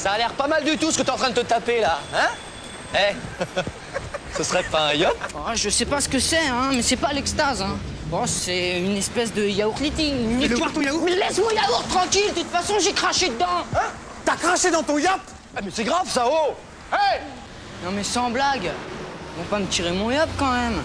Ça a l'air pas mal du tout ce que t'es en train de te taper là, hein? Eh? Ce serait pas un yacht? Oh, je sais pas ce que c'est, hein, mais c'est pas l'extase. Hein. Bon, c'est une espèce de yaourt liting. Mais toi, ton yaourt Mais laisse-moi yaourt tranquille, de toute façon j'ai craché dedans. Hein? T'as craché dans ton yacht? Ah mais c'est grave ça, oh Hey Non mais sans blague. Ils vont pas me tirer mon yop quand même.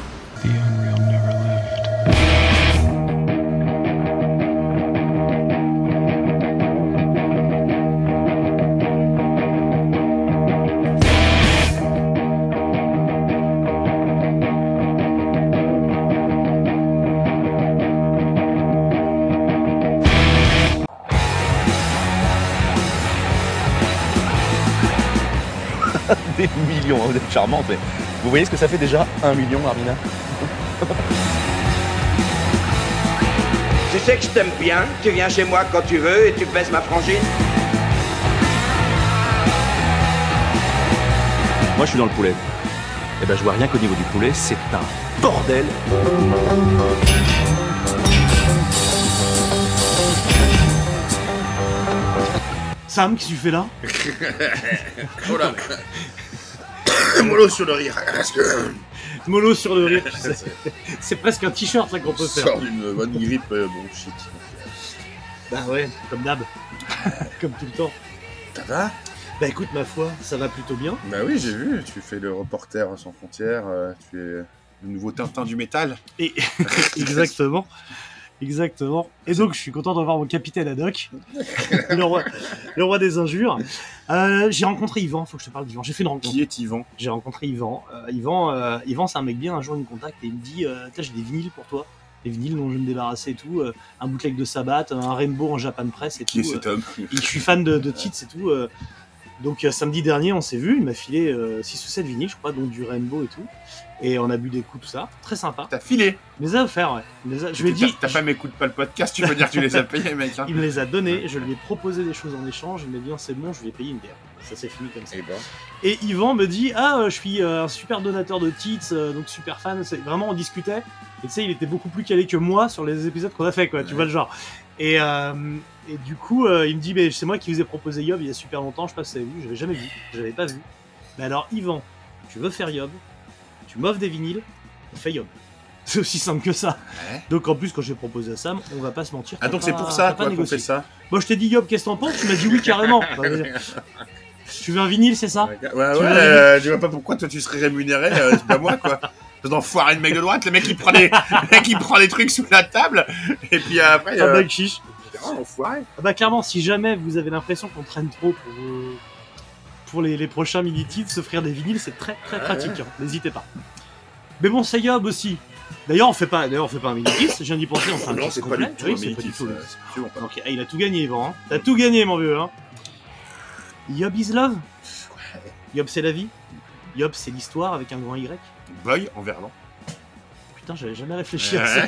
Hein, vous êtes charmante, mais vous voyez ce que ça fait déjà Un million, Armina Tu sais que je t'aime bien, tu viens chez moi quand tu veux et tu baisses ma frangine Moi, je suis dans le poulet. Et ben, je vois rien qu'au niveau du poulet, c'est un bordel. Sam, qu'est-ce que tu fais là? Oh là Mollo sur le rire. Parce que Mollo sur le rire. C'est presque un t-shirt là qu'on peut faire. sort d'une bonne grippe, euh, bon shit. Bah ouais, comme d'hab. comme tout le temps. Ça va? Bah écoute, ma foi, ça va plutôt bien. Bah oui, j'ai vu, tu fais le reporter sans frontières, euh, tu es le nouveau Tintin du métal. Et exactement. Exactement. Et donc, je suis content de revoir mon capitaine Haddock, le roi, le roi des injures. Euh, j'ai rencontré Yvan, faut que je te parle d'Yvan. J'ai fait une rencontre. Qui est Yvan? J'ai rencontré Yvan. Euh, Yvan, euh, Yvan c'est un mec bien. Un jour, il me contacte et il me dit Tiens, j'ai des vinyles pour toi. Des vinyles dont je vais me débarrasser et tout. un bootleg de Sabbath, un Rainbow en Japan Press et Qui est tout. cet homme? Et je suis fan de, de Tits et tout. Euh. donc, euh, samedi dernier, on s'est vu. Il m'a filé 6 ou 7 vinyles, je crois, donc du Rainbow et tout. Et on a bu des coups, tout ça. Très sympa. T'as filé les a offerts, ouais. Les a- Je lui ai dit. Ta femme écoute pas le podcast, tu peux dire que tu les as payés, mec. Hein. Il me les a donnés, je lui ai proposé des choses en échange, il m'a dit Ah, c'est bon, je ai payé une bière. Ça s'est fini comme ça. Eh ben, Et Yvan me dit ah euh, je suis euh, un super donateur de tits, euh, donc super fan. C'est vraiment on discutait. Et tu sais il était beaucoup plus calé que moi sur les épisodes qu'on a fait quoi. Tu vois le genre. Et, euh, et du coup euh, il me dit mais c'est moi qui vous ai proposé Yob il y a super longtemps. Je sais pas si vous avez vu, j'avais jamais vu, j'avais pas vu. Mais alors Yvan, tu veux faire Yob, tu m'offres des vinyles, on fait Yob. C'est aussi simple que ça. Ouais. Donc en plus quand j'ai proposé à Sam, on va pas se mentir. Ah donc c'est pour ça qu'on négocié. fait ça Moi je t'ai dit Yob qu'est-ce que t'en penses? Tu m'as dit oui carrément. Bah, tu veux un vinyle c'est ça? Ouais, ouais, euh, je vois pas pourquoi toi tu serais rémunéré, euh, c'est pas moi quoi. D'enfoiré de mec de droite, le mec il prend les, le mec il prend les trucs sous la table, et puis après, Ah euh, bah chiche. Oh, enfoiré. Ah bah clairement, si jamais vous avez l'impression qu'on traîne trop pour, pour les, les prochains mini-titres, s'offrir des vinyles, c'est très très pratique. hein. N'hésitez pas. Mais bon, c'est Yob aussi. D'ailleurs, on fait pas, d'ailleurs, on fait pas un mini-titre. Je viens d'y penser, on fait un non, c'est pas complet. du tout Oui, un c'est pas du mini-titre, tout le- c'est absolument pas. Ok, ah, il a tout gagné, Yvan. Hein. T'as tout gagné, mon vieux. Hein. Yob is love? Yob, c'est la vie. Yob, c'est l'histoire avec un grand Y. Boy en verlan. Putain, j'avais jamais réfléchi à ça.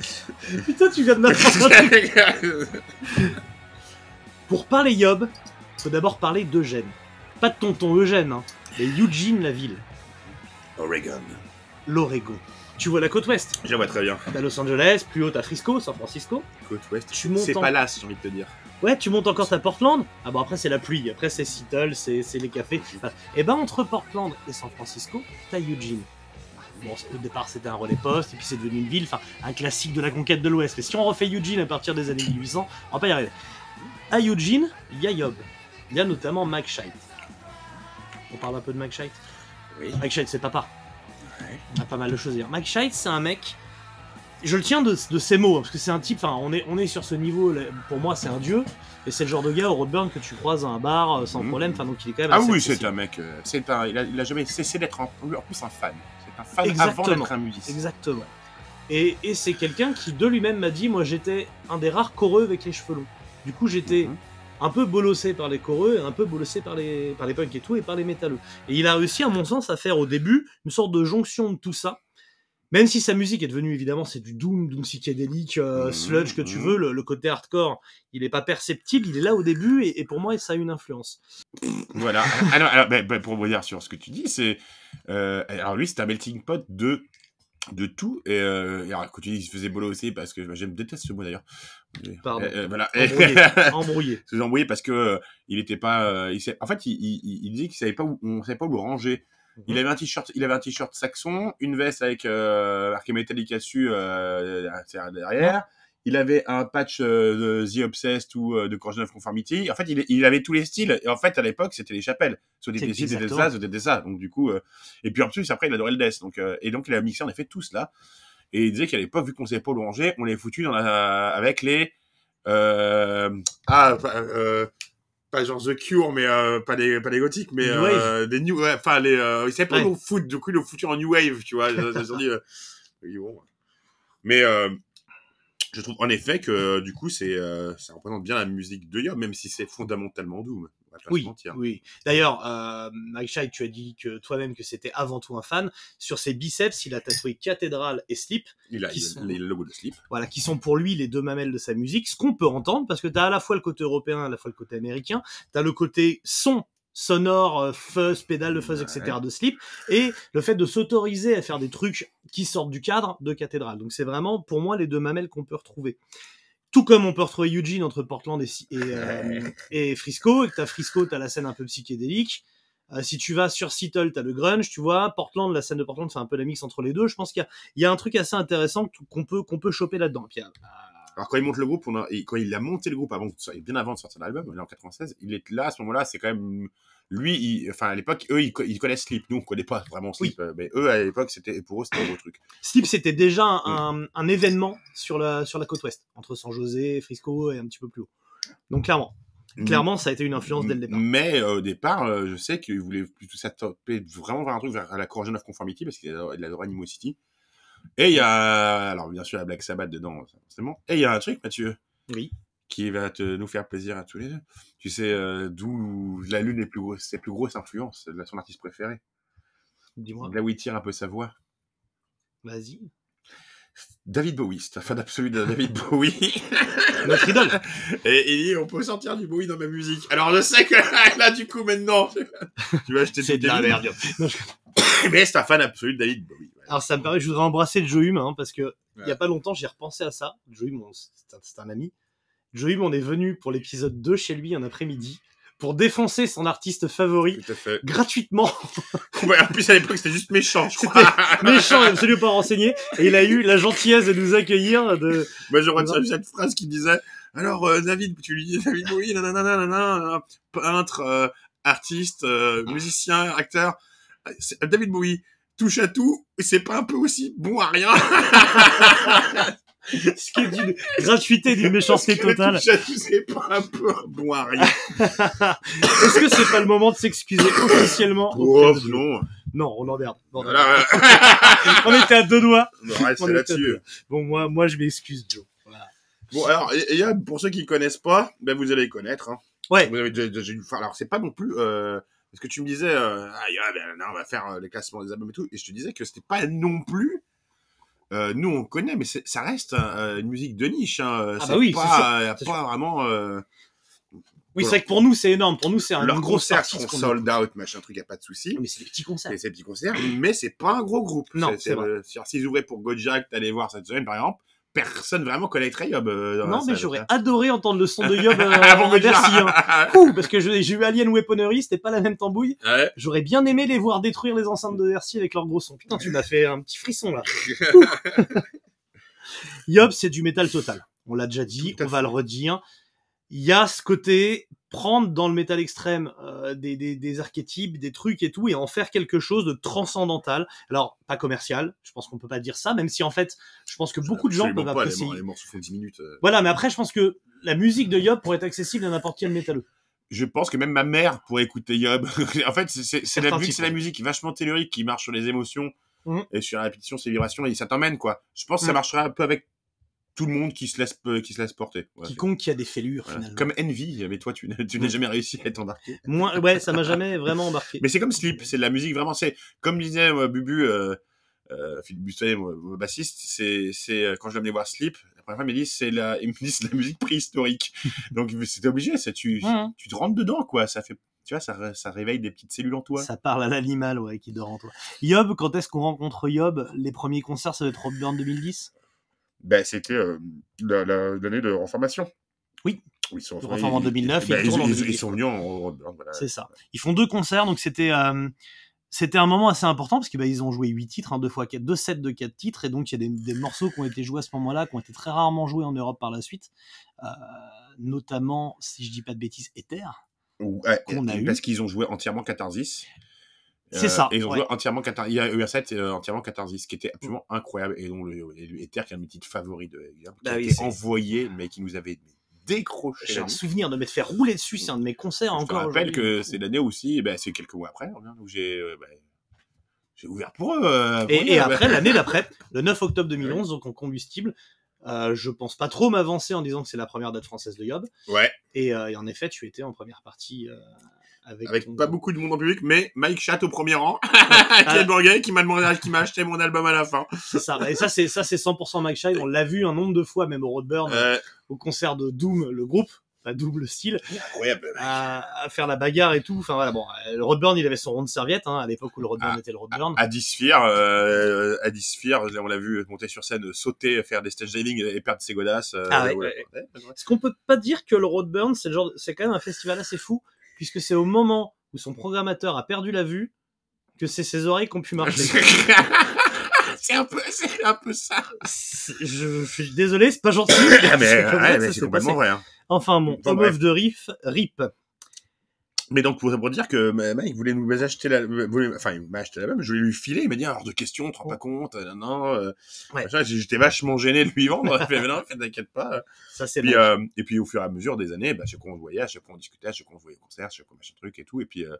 Putain, tu viens de m'apprendre un truc. Pour parler Yob, faut d'abord parler d'Eugène. Pas de tonton Eugène, hein, mais Eugene la ville, Oregon. l'Oregon. Tu vois la côte ouest? Je vois très bien. T'as Los Angeles, plus haut t'as Frisco, San Francisco. Côte ouest. Tu montes C'est en- pas là, j'ai envie de te dire. Ouais, tu montes encore à Portland? Ah bon, après c'est la pluie, après c'est Seattle, c'est c'est les cafés. et ben entre Portland et San Francisco, t'as Eugene. Bon, au départ c'était un relais poste, et puis c'est devenu une ville, enfin un classique de la conquête de l'Ouest. Mais si on refait Eugene à partir des années 1800, on va pas y arriver. À Eugene, il y a Yob. Il y a notamment Scheit. On parle un peu de Mike Scheit Oui. C'est papa. Ouais. On a pas mal de choses à dire. Scheit, c'est un mec. Je le tiens de, de ses mots, hein, parce que c'est un type. Enfin, on est, on est sur ce niveau. là, Pour moi, c'est un dieu. Et c'est le genre de gars au Roadburn que tu croises à un bar euh, sans Mhm. problème. Enfin, donc il est quand même. Ah assez oui, c'est un mec. euh, C'est un. Il a, il a jamais cessé d'être en plus un fan. C'est un fan avant Exactement. d'être un musicien. Exactement. Et, et c'est quelqu'un qui de lui-même m'a dit Moi, j'étais un des rares coreux avec les cheveux longs. Du coup, j'étais Mhm. un peu bolossé par les coreux, et un peu bolossé par les, par les punks et tout, et par les métalleux. Et il a réussi, à mon sens, à faire au début une sorte de jonction de tout ça. Même si sa musique est devenue évidemment c'est du doom, doom psychédélique, euh, Mhm, sludge que tu mhm. veux, le, le côté hardcore, il est pas perceptible, il est là au début et, et pour moi ça a une influence. Voilà. alors, alors, ben, ben, pour revenir sur ce que tu dis, c'est. euh, alors lui, c'est un melting pot de de tout. Et, euh, et alors, quand tu dis qu'il se faisait bolo aussi, parce que bah, j'aime déteste ce mot d'ailleurs. Pardon. Euh, euh, voilà. Embrouillé. Embrouillé. se parce que il était pas. il en fait, il, il, il- disait qu'il savait pas où, on savait pas où le ranger. Il avait un t-shirt, il avait un t-shirt saxon, une veste avec euh, marqué Metallica dessus euh, derrière. Il avait un patch euh, de The Obsessed ou euh, de Corrosion of Conformity. En fait, il, il avait tous les styles. Et en fait, à l'époque, c'était les chapelles. Soit des des exactement. ça, soit des ça. Donc, du coup, euh, et puis en plus, après, il adorait le death. Donc, euh, et donc, il a mixé en effet tout cela. Et il disait qu'à l'époque, vu qu'on savait pas ranger, on les foutu dans la, avec les, euh, ah, pas, genre The Cure, mais euh, pas les, pas les gothiques, mais New euh, des new, ouais, enfin les, euh, ils savaient pas Ouais. le foutre. Du coup, ils l'ont foutu en new wave, tu vois. Ils se sont dit, bon. Mais je trouve en effet que du coup, c'est, ça représente bien la musique de Yob, même si c'est fondamentalement doom. On va pas Oui, se mentir. oui. D'ailleurs, euh, Mike Shai, tu as dit que toi-même que c'était avant tout un fan. Sur ses biceps, il a tatoué Cathédrale et Slip, Il a, il sont- il a le logo de slip. voilà, qui sont pour lui les deux mamelles de sa musique. Ce qu'on peut entendre, parce que tu as à la fois le côté européen, à la fois le côté américain. Tu as le côté son sonore, euh, fuzz, pédale de fuzz, Ouais. etc. de Slip, et le fait de s'autoriser à faire des trucs qui sortent du cadre de Cathédrale. Donc c'est vraiment, pour moi, les deux mamelles qu'on peut retrouver. Tout comme on peut retrouver Eugene entre Portland et, euh, et Frisco, et que t'as Frisco, t'as la scène un peu psychédélique. Euh, si tu vas sur Seattle, t'as le grunge, tu vois. Portland, la scène de Portland fait un peu la mix entre les deux. Je pense qu'il y y a un truc assez intéressant qu'on peut, qu'on peut choper là-dedans. Puis, euh, Alors quand il monte le groupe, on a, et quand il a monté le groupe avant, bien avant de sortir l'album, il est en 96, il est là à ce moment-là, c'est quand même lui, il- enfin à l'époque, eux ils, co- ils connaissent Sleep, nous on connaît pas vraiment Sleep, euh, mais eux à l'époque c'était pour eux c'était un gros truc. Slip, c'était déjà un, un événement sur la, sur la côte ouest, entre San José, Frisco et un petit peu plus haut. Donc clairement, clairement, ça a été une influence dès le départ. Mais euh, au départ, euh, je sais qu'il voulait plutôt s'attaper vraiment vers un truc vers la Corrosion of Conformity parce qu'il adore- adorait Animosity. Et il y a, alors bien sûr, la Black Sabbath dedans, forcément. Et il y a un truc, Mathieu, Oui. qui va te, nous faire plaisir à tous les deux. Tu sais euh, d'où la lune est plus grosse, ses plus grosses influences son artiste préféré. Dis-moi, Là où il tire un peu sa voix. vas-y. David Bowie, c'est un fan absolu de David Bowie. Notre idole. Et il dit, on peut sentir du Bowie dans ma musique. Alors je sais que là, du coup, maintenant, tu vas acheter du de la David. merde. Non, je- Mais c'est un fan absolu de David Bowie. ouais. Alors ça me permet, je voudrais embrasser Joe Hume, hein, parce que il y Ouais. a pas longtemps, j'ai repensé à ça. Joe Hume, c'est un, un ami. Joe Hume, on est venu pour l'épisode 2 chez lui un après-midi pour défoncer son artiste favori Tout à fait. gratuitement. Ouais, en plus, à l'époque, c'était juste méchant, je crois. méchant absolument pas renseigné. Et il a eu la gentillesse de nous accueillir. De... Moi, je retiens cette phrase qui disait Alors, euh, David, tu lui dis David Bowie, nanana, nanana, peintre, euh, artiste, euh, musicien, acteur. C'est- David Bowie touche à tout, et c'est pas un peu aussi bon à rien Ce qui est d'une gratuité, d'une méchanceté que totale. c'est pas un peu bon. Est-ce que c'est pas le moment de s'excuser officiellement Oh, de non. Non, on emmerde. Non, non. Voilà, On était à deux doigts. on là-dessus. Bon, moi, moi, je m'excuse, Joe. Voilà. Bon, alors, et, et, pour ceux qui connaissent pas, ben, vous allez connaître. Hein. Ouais. Vous avez. Alors, c'est pas non plus. Euh, parce que tu me disais, euh, ah, ben, non, on va faire euh, les classements des albums et tout. Et je te disais que c'était pas non plus. Euh, nous, on connaît, mais ça reste euh, une musique de niche. Hein. Ah bah oui, pas, sûr, euh, pas vraiment. Euh, Oui, c'est vrai que pour nous, c'est énorme. Pour nous, c'est un leurs gros concerts sont sold out, machin truc, y a pas de souci. Mais c'est des petits concerts. C'est ces petits concerts, mais c'est pas un gros groupe. Non, c'est vrai. euh, S'ils ouvraient pour Gojak, t'allais voir cette semaine, par exemple, personne vraiment connaîtrait Yob. euh, Non, mais j'aurais adoré entendre le son de Yob euh, Avant. Bercy. Hein. Ouh, parce que je- j'ai eu Alien Weaponry, c'était pas la même tambouille. Ouais. J'aurais bien aimé les voir détruire les enceintes de Bercy avec leur gros son. Putain, tu m'as fait un petit frisson là. Yob, c'est du métal total. On l'a déjà dit, on va le redire. Il y a ce côté prendre dans le métal extrême euh, des, des, des archétypes, des trucs et tout, et en faire quelque chose de transcendantal. Alors, pas commercial, je pense qu'on peut pas dire ça, même si en fait, je pense que beaucoup de gens peuvent pas, apprécier. Les, mor- les morceaux font 10 minutes. euh. Voilà, mais après, je pense que la musique de Yob pourrait être accessible à n'importe quel métalleux. Je pense que même ma mère pourrait écouter Yob. en fait, c'est- la, c'est la musique vachement tellurique qui marche sur les émotions Mhm. et sur la répétition, ses vibrations, et ça t'emmène, quoi. Je pense que ça Mhm. marcherait un peu avec tout le monde qui se laisse, euh, qui se laisse porter. Quiconque qui a des fêlures, Voilà. finalement. Comme Envy, mais toi, tu, n'as- tu n'as Mhm. jamais réussi à être embarqué. Moi, ouais, ça m'a jamais vraiment embarqué. Mais c'est comme Sleep, c'est de la musique vraiment, c'est comme disait euh, Bubu, euh, euh, Philippe mon, bassiste, c'est, c'est euh, quand je l'amenais voir Sleep, la première fois il m'a dit c'est la, il me dit c'est de la musique préhistorique. Donc c'était obligé, c'est tu, Mhm. tu te rentres dedans quoi, ça fait, tu vois, ça, ça réveille des petites cellules en toi. Ça parle à l'animal, ouais, qui dort en toi. Yob, quand est-ce qu'on rencontre Yob? Les premiers concerts, ça va être Roadburn 2010 Ben, c'était euh, la- la- l'année de reformation. Oui. Ils sont, Ils en 2009, ben, ils ils, tournent en ils- 2010. ils sont venus en Roadburn, voilà. C'est ça. Ils font deux concerts, donc c'était euh, c'était un moment assez important parce qu'ils ils ont joué huit titres, hein, deux fois quatre, deux sets de quatre titres, et donc il y a des, des morceaux qui ont été joués à ce moment-là, qui ont été très rarement joués en Europe par la suite, euh, notamment, si je dis pas de bêtises, Ether. Ou- a et-. Parce qu'ils ont joué entièrement Catharsis. C'est ça, Et ils ont ouais. joué entièrement Catharsis. Il y a eu un euh, entièrement Catharsis, qui était absolument incroyable. Et dont le, le Ether, qui est un de mes titres favoris de Yob, qui Bah a oui, été envoyé, mais qui nous avait décroché. J'ai un souvenir de m'être fait rouler dessus, c'est un de mes concerts Je encore. rappelle aujourd'hui. que c'est l'année aussi, ben, c'est quelques mois après, hein, où j'ai euh, ben, j'ai ouvert pour eux. euh, pour Et, après, l'année d'après, le 9 octobre 2011, donc en combustible, euh, je pense pas trop m'avancer en disant que c'est la première date française de Yob. Ouais, Et, euh, et en effet, tu étais en première partie euh, avec, avec ton- pas beaucoup de monde en public, mais Mike Chat au premier rang, Ah. Bourguet, qui m'a demandé, qui m'a acheté mon album à la fin. C'est ça. Et ça, c'est ça, c'est 100% Mike Shine. On l'a vu un nombre de fois, même au Roadburn, Euh, au concert de Doom, le groupe, pas double style, incroyable. à, à faire la bagarre et tout. Enfin voilà, bon, euh, le Roadburn, il avait son rond de serviette hein, à l'époque où le Roadburn Ah. était le Roadburn. À Disphere, euh, à Disphere, on l'a vu monter sur scène, sauter, faire des stage diving et perdre ses godasses. euh, Ah ouais, voilà. ouais, Est-ce qu'on peut pas dire que le Roadburn, c'est le genre, c'est quand même un festival assez fou, puisque c'est au moment où son programmateur a perdu la vue que c'est ses oreilles qui ont pu marcher. c'est un peu, c'est un peu ça. Je, je suis désolé, c'est pas gentil. Ah, mais, ouais, que mais c'est complètement passé. vrai. hein. Enfin bon, bref. of the Riff, RIP. Mais donc, pour, dire que il voulait nous acheter la, voulait- enfin, il m'a acheté la même, je voulais lui filer, il m'a dit, hors de question, on te rend pas compte, euh, non, euh, Ouais. machin. j'étais vachement gêné de lui vendre, mais non, t'inquiète pas. Ça c'est Puis, euh, et puis, au fur et à mesure des années, bah, chaque fois on se voyait, chaque fois on discutait, chaque fois on se voyait au concert, chaque fois machin truc et tout, et puis, euh,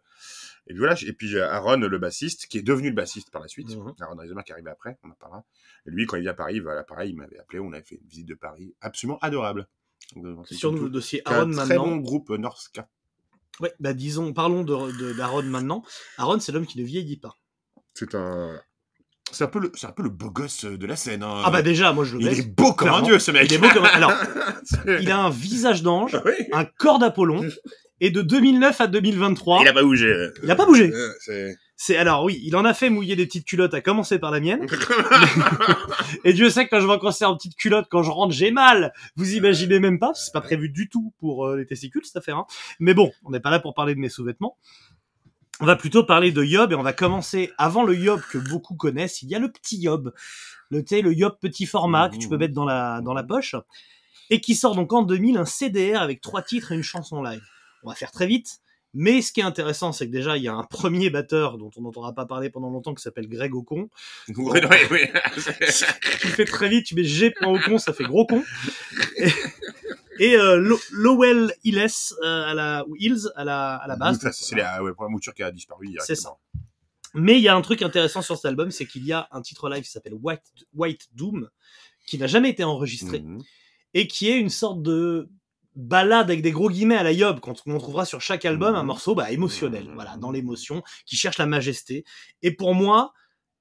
et puis voilà, et puis euh, Aaron, le bassiste, qui est devenu le bassiste par la suite, Mhm. Aaron Reisemer qui est arrivé après, on en parlera. Et lui, quand il vient à Paris, voilà, pareil, il m'avait appelé, on avait fait une visite de Paris, absolument adorable. Donc, euh, Sur le dossier Aaron très maintenant. bon groupe euh, Norska. Ouais, bah disons, parlons de, de- d'Aaron maintenant. Aaron, c'est l'homme qui ne vieillit pas. C'est un. C'est un peu le, c'est un peu le beau gosse de la scène. hein. Ah bah déjà, moi je le il baisse. est beau comme un clairement. dieu, ce mec. Il est beau comme un- Alors, il a un visage d'ange, Oui. un corps d'Apollon, et de 2009 à 2023, Il a pas bougé. il a pas bougé. Euh, c'est- alors oui, il en a fait mouiller des petites culottes, à commencer par la mienne. Et Dieu sait que quand je vais en concert en petite culotte, quand je rentre, j'ai mal. Vous imaginez même pas, c'est pas prévu du tout pour euh, les testicules cette affaire. Hein. Mais bon, on n'est pas là pour parler de mes sous-vêtements. On va plutôt parler de Yob et on va commencer avant le Yob que beaucoup connaissent. Il y a le petit Yob, le sais, le Yob petit format que tu peux mettre dans la dans la poche et qui sort donc en 2000 un CDR avec trois titres et une chanson live. On va faire très vite. Mais ce qui est intéressant, c'est que déjà, il y a un premier batteur dont on n'entendra pas parler pendant longtemps qui s'appelle Greg Ocon. Oui, oui, oui. tu fais très vite, tu mets G point au con, ça fait gros con. Et, et, euh, Lo- Lowell Hills euh, à la ou Hills à la à la base. Ça, C'est la ouais, première mouture qui a disparu. C'est directement. Mais il y a un truc intéressant sur cet album, c'est qu'il y a un titre live qui s'appelle White White Doom qui n'a jamais été enregistré Mhm. et qui est une sorte de balade avec des gros guillemets à la Yob quand on trouvera sur chaque album un Mhm. morceau bah, émotionnel Mhm. voilà dans l'émotion qui cherche la majesté et pour moi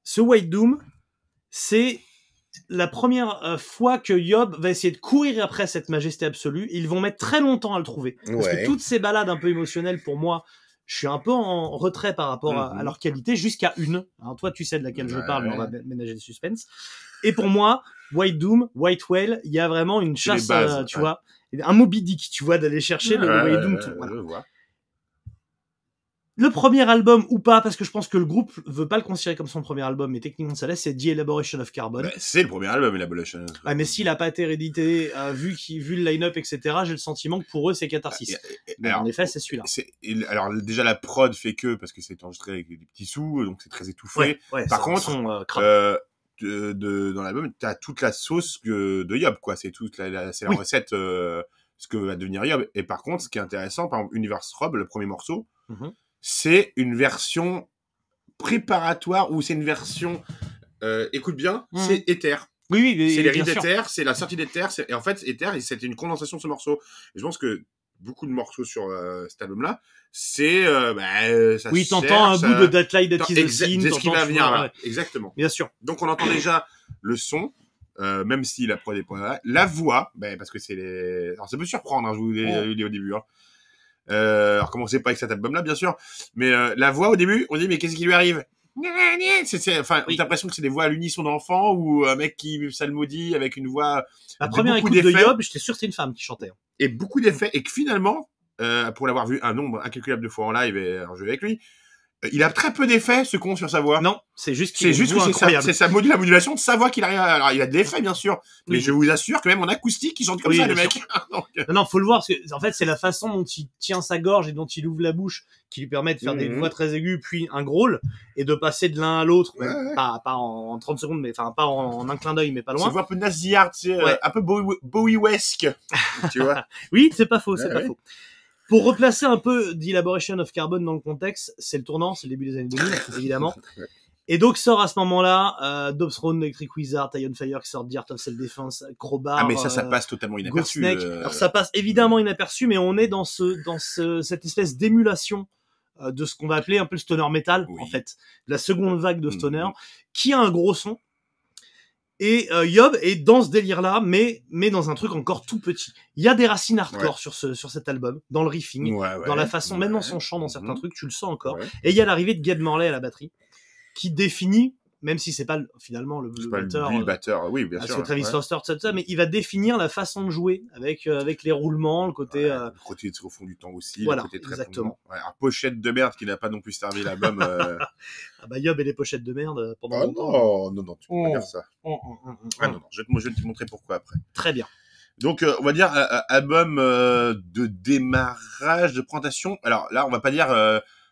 ce White Doom c'est la première euh, fois que Yob va essayer de courir après cette majesté absolue ils vont mettre très longtemps à le trouver parce Ouais. que toutes ces balades un peu émotionnelles pour moi je suis un peu en retrait par rapport à, Mhm. à leur qualité jusqu'à une hein, toi tu sais de laquelle je Ouais. parle mais on va mé- ménager le suspense et pour moi White Doom, White Whale, il y a vraiment une chasse, bases, euh, tu ouais. vois, un Moby Dick, tu vois, d'aller chercher le Doom. tout, voilà. je vois. Le premier album ou pas, parce que je pense que le groupe veut pas le considérer comme son premier album, mais techniquement ça l'est, c'est The Elaboration of Carbon. Bah, c'est le premier album, Elaboration. Ah, mais s'il a pas été réédité, euh, vu, vu le line-up, etc., j'ai le sentiment que pour eux c'est catharsis. Et- et- Mais alors, en effet, c'est celui-là. c'est- et- alors déjà la prod fait que parce que c'est enregistré avec des petits sous, donc c'est très étouffé. Ouais, ouais, Par contre, son, euh. Euh, de, de- dans l'album, t'as toute la sauce que, de Yob, quoi. C'est toute la, la- c'est la Oui. recette, euh, ce que va devenir Yob. Et par contre, ce qui est intéressant, par exemple, Universe Rob, le premier morceau, Mhm. c'est une version préparatoire ou c'est une version, euh, écoute bien, Mhm. c'est Ether. Oui, oui, C'est les sûr. d'Ether, c'est la sortie d'Ether. Et en fait, Ether, c'était une condensation de ce morceau. Et je pense que beaucoup de morceaux sur euh, cet album-là, c'est, euh, bah, ça Oui, t'entends un bout de That Light That Is the exact- Scene, C'est ce qui va venir vois, là. ouais. Exactement. Bien sûr. Donc on entend déjà le son, euh, même si la prod est pas là. La voix, ben, parce que c'est les... Alors ça peut surprendre, hein, je vous l'ai Ouais. dit au début. Hein. Euh, alors commencez pas avec cet album-là, bien sûr, mais euh, la voix au début, on dit mais qu'est-ce qui lui arrive? C'est, enfin, Oui. t'as l'impression que c'est des voix à l'unisson d'enfant ou un mec qui psalmodie avec une voix La première écoute de. Yob, j'étais sûr que c'était une femme qui chantait. Et beaucoup d'effets et que finalement, euh, pour l'avoir vu un nombre incalculable de fois en live et en jeu avec lui, il a très peu d'effets ce con sur sa voix. Non, c'est juste qu'il C'est juste que c'est sa, incroyable. c'est sa modu- la modulation de sa voix qu'il arrive à... Alors, il a de l'effet, bien sûr, mais Oui. je vous assure que même en acoustique, il chante comme Oui, ça, le mec. Donc, euh, Non, non, faut le voir, parce que, en fait, c'est la façon dont il tient sa gorge et dont il ouvre la bouche qui lui permet de faire des Mhm. voix très aiguës, puis un growl, et de passer de l'un à l'autre, Ouais, ouais. pas, pas en 30 secondes, mais enfin, pas en, en un clin d'œil, mais pas c'est loin. voix un peu tu sais, euh, Ouais. un peu Bowie- Bowie-esque, tu vois. Oui, c'est pas faux, c'est pas faux. Pour replacer un peu The Elaboration of Carbon dans le contexte, c'est le tournant, c'est le début des années 2000, évidemment. Et donc sort à ce moment-là, euh, Dobbs Throne, Electric Wizard, Iron Fire qui sort d'Art of Self-Defense, Crowbar. Ah, mais ça, ça euh, passe totalement inaperçu. Euh, Alors ça passe évidemment inaperçu, mais on est dans ce, dans ce, cette espèce d'émulation euh, de ce qu'on va appeler un peu le stoner metal, Oui. en fait, la seconde vague de stoner, Mhm. qui a un gros son. Et euh, Yob est dans ce délire-là, mais mais dans un truc encore tout petit. Il y a des racines hardcore sur ce sur cet album, dans le riffing, ouais, ouais, dans la façon, même dans son chant, dans certains Mhm. trucs, tu le sens encore. Et il y a l'arrivée de Gabe Morley à la batterie, qui définit, même si c'est pas le- finalement le, le pas batteur, le euh, batteur, oui, bien sûr. c'est Travis ouais. Foster, tout ça, mais il va définir la façon de jouer avec euh, avec les roulements, le côté. Ouais, euh, le côté au fond du temps aussi, voilà, le côté très exactement. Ouais, alors, pochette de merde qui n'a pas non plus servi l'album. euh... Ah bah Yob et les pochettes de merde pendant ah longtemps. non, non, non, tu peux Oh. pas dire ça. Hum, hum, hum, Ah non, non, je, vais te- je vais te montrer pourquoi après. Très bien. Donc, on va dire album de démarrage, de présentation. Alors là, on va pas dire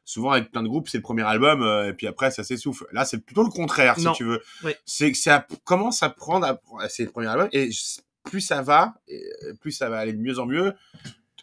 souvent avec plein de groupes, c'est le premier album euh, et puis après ça s'essouffle. Là, c'est plutôt le contraire, Non. si tu veux. Oui. C'est que ça commence à prendre, à- c'est le premier album et plus ça va, et euh, plus ça va aller de mieux en mieux.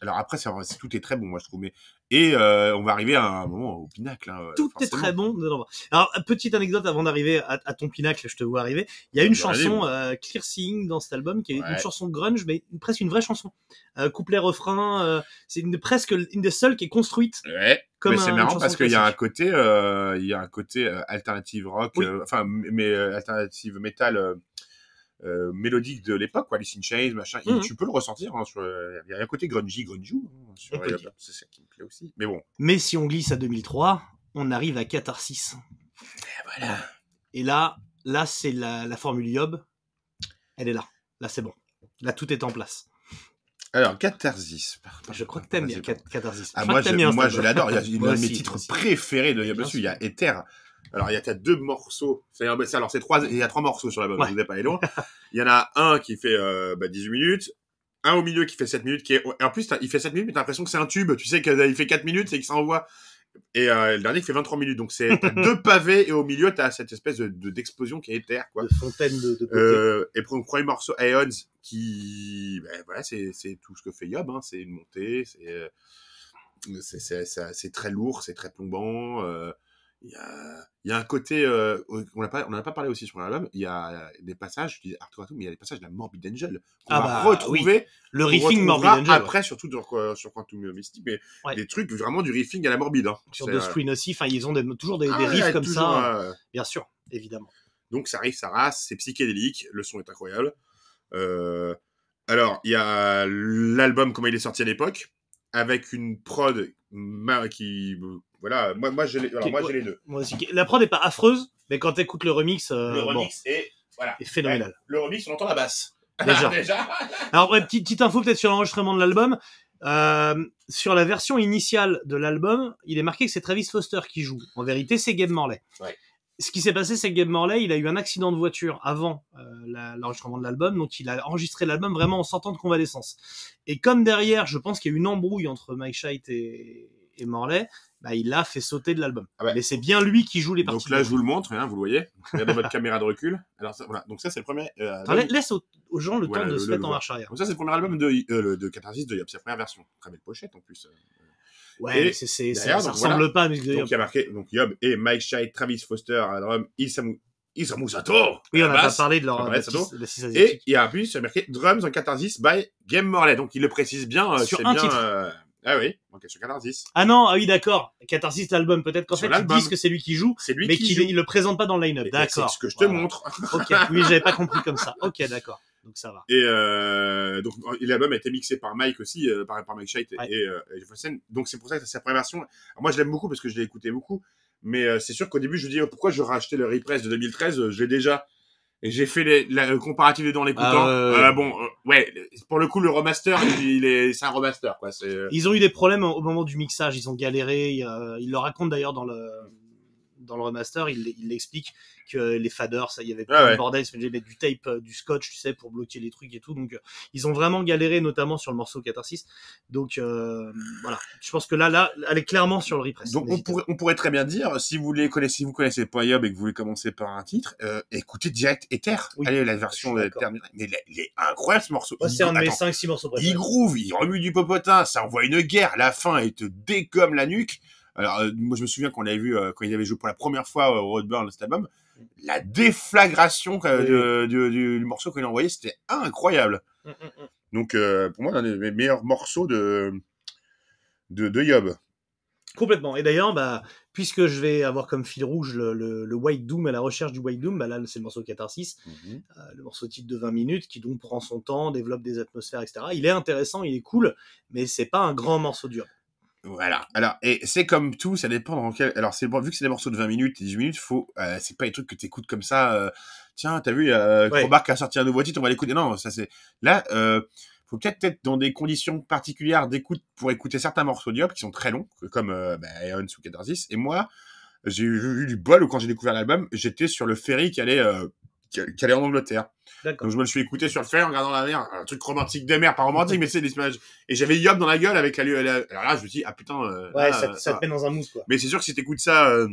Alors après, c'est- tout est très bon, moi je trouve. Mais et euh, on va arriver à un moment au pinacle. Hein, Tout est très bon. dedans. Alors petite anecdote avant d'arriver à, à ton pinacle, je te vois arriver. Il y a une Bah, chanson allez, euh, Clear Seeing dans cet album qui est une chanson grunge, mais presque une vraie chanson. Euh, couplet refrain, euh, c'est une, presque une des seules qui est construite. Ouais. Comme mais c'est une marrant chanson parce qu'il y a un côté, euh, il y a un côté euh, alternative rock, Oui. enfin, mais euh, alternative metal euh, mélodique de l'époque, quoi, Alice in Chains, machin. Et Mhm. tu peux le ressentir. Hein, sur, euh, il y a un côté grungy, grungy. Hein, euh, c'est ça qui me plaît aussi. Mais bon. Mais si on glisse à 2003, on arrive à Catharsis. Voilà. Et là, là c'est la, la formule Yob. Elle est là. Là c'est bon. Là tout est en place. Alors, Catharsis. Je crois que t'aimes bien Catharsis. Ah, moi, je, moi, je l'adore. Il y a Moi de mes titres préférés de Yob. Il y a. Ether. Alors, il y a deux morceaux. C'est, c'est- alors, c'est trois, il y a trois morceaux sur l'album. Ouais. Je vous ai pas aller loin. Il y en a un qui fait, euh, bah, 18 minutes. Un au milieu qui fait 7 minutes, qui est, et en plus, il fait 7 minutes, mais t'as l'impression que c'est un tube. Tu sais qu'il fait 4 minutes et qu'il s'envoie. Et, euh, le dernier qui fait 23 minutes. Donc, c'est t'as deux pavés et au milieu, t'as cette espèce de, de- d'explosion qui est Ether, quoi. De fontaine de, de. Euh, et pour le premier morceau, Aeons, qui, ben, voilà, c'est, c'est tout ce que fait Yob, hein, c'est une montée, c'est, euh, c'est, c'est, c'est, c'est très lourd, c'est très plombant, euh, il y a, il y a un côté, euh, on n'a pas, on a pas parlé aussi sur l'album, il y a des passages, je dis Arthur tout, mais il y a des passages de la Morbid Angel qu'on Ah va bah, retrouver, le riffing Morbid Angel. ouais. après, surtout sur, sur Quantum Mystique, mais Ouais. des trucs vraiment du riffing à la Morbid, hein. Sur The Screen aussi. Ils ont des- toujours des, ah des ouais, riffs comme toujours, ça. euh, Bien sûr, évidemment. donc ça arrive, ça race, c'est psychédélique, le son est incroyable. Euh, alors, il y a l'album comment il est sorti à l'époque, avec une prod qui... Voilà, moi, moi j'ai les, alors, moi, j'ai les deux. Moi aussi. La prod est pas affreuse, mais quand t'écoutes le remix, euh, Le bon, remix est... Voilà. est phénoménal. Le remix, on entend la basse. Déjà. Déjà. Alors, ouais, petite, petite info peut-être sur l'enregistrement de l'album. Euh, sur la version initiale de l'album, il est marqué que c'est Travis Foster qui joue. En vérité, c'est Gabe Morley. Ouais. Ce qui s'est passé, c'est que Gabe Morley, il a eu un accident de voiture avant euh, l'enregistrement de l'album, donc il a enregistré l'album vraiment en sortant de convalescence. Et comme derrière, je pense qu'il y a eu une embrouille entre Mike Scheidt et, et Morley, bah, il l'a fait sauter de l'album. Ah ouais. Mais c'est bien lui qui joue les parties. Donc là, je vous le montre, hein, vous le voyez. Regardez votre caméra de recul. Alors ça, voilà. Donc ça, c'est le premier... euh, Attends, laisse aux, aux gens le Voilà, temps de le- se le- mettre le en marche arrière. Donc ça, c'est le premier album de, euh, de Catharsis de Yop. C'est la première version. Très belle pochette, en plus. Ouais, c'est, c'est, ça donc ressemble voilà. pas à la musique de Donc il y a marqué donc Yob et Mike Scheid, Travis Foster à la drum, Isamu, Isamu Sato Oui, on la pas parlé de leur de six Et il y a plus, a marqué Drums en Catharsis by Game Morley. Donc il le précise bien. euh, Sur c'est un bien, titre. euh, Ah oui, ok, sur Catharsis. Ah non, ah oui, d'accord. Catharsis, l'album. Peut-être qu'en fait, ils disent que c'est lui qui joue, C'est lui mais qui qu'il joue. il le présente pas dans le line-up. Et D'accord. C'est ce que je te Voilà. montre. Ok. Oui, j'avais pas compris comme ça. Ok, d'accord. Donc ça va. Et euh, donc l'album a été mixé par Mike aussi, euh, par, par Mike Shite Ouais. et, euh, et Jeff Rosen. Donc c'est pour ça que c'est sa première version. Alors, moi je l'aime beaucoup parce que je l'ai écouté beaucoup, mais euh, c'est sûr qu'au début je me dis oh, pourquoi je racheter le repress de 2013, euh, je l'ai déjà. Et j'ai fait les, la, le comparatif dedans en l'écoutant. Ah. Euh, bon, euh, ouais, pour le coup le remaster, il est, c'est un remaster quoi. Ils ont eu des problèmes au moment du mixage, ils ont galéré. il y a- Ils le racontent d'ailleurs dans le dans le remaster, il il l'explique que les faders, ça, il y avait plein Ouais, de bordel, ils faisaient mettre du tape, euh, du scotch, tu sais, pour bloquer les trucs et tout. Donc, euh, ils ont vraiment galéré, notamment sur le morceau Catharsis. Donc, euh, voilà. Je pense que là, là, elle est clairement sur le repress. Donc on pourrait, on pourrait très bien dire, si vous les connaissez, si vous connaissez pas Yob et que vous voulez commencer par un titre, euh, écoutez direct Ether. Oui. Allez, la version. Terminator. Mais il est- incroyable ce morceau. c'est Il- un de mes attends, 5-6 morceaux préférés. Il groove, il remue du popotin, ça envoie une guerre. La fin, il te dégomme la nuque. Alors, euh, moi, je me souviens qu'on l'avait vu euh, quand il avait joué pour la première fois au Roadburn, cet album. La déflagration euh, de- du, du morceau qu'il a envoyé, c'était incroyable. Mm, mm, mm. Donc, euh, pour moi, l'un des meilleurs morceaux de, de, de Yob. Complètement. Et d'ailleurs, bah, puisque je vais avoir comme fil rouge le, le- le White Doom à la recherche du White Doom, bah là, c'est le morceau Catharsis. euh, le morceau titre de 20 minutes qui donc prend son temps, développe des atmosphères, etc. Il est intéressant, il est cool, mais c'est pas un grand morceau dur. Voilà. Alors, et c'est comme tout, ça dépend dans quel. Alors, c'est bon, vu que c'est des morceaux de 20 minutes, 18 minutes, faut, euh, c'est pas des trucs que t'écoutes comme ça. euh, Tiens, t'as vu, euh, Ouais. Crowbar qui a sorti un nouveau titre, on va l'écouter. Non, ça c'est. Là, euh, faut peut-être être dans des conditions particulières d'écoute pour écouter certains morceaux d'Iop qui sont très longs, comme euh, bah, ou Catharsis. Et moi, j'ai eu eu du bol où quand j'ai découvert l'album, j'étais sur le ferry qui allait, euh, qui qui allait en Angleterre. Donc je me le suis écouté sur le fer en regardant la mer, un truc romantique des mers, pas romantique, mais c'est des images. Et j'avais Yob dans la gueule avec la, la- Alors là, je me suis dit, ah putain. euh, Ouais, là, ça, euh, ça te met dans un mousse, quoi. Mais c'est sûr que si t'écoutes ça euh,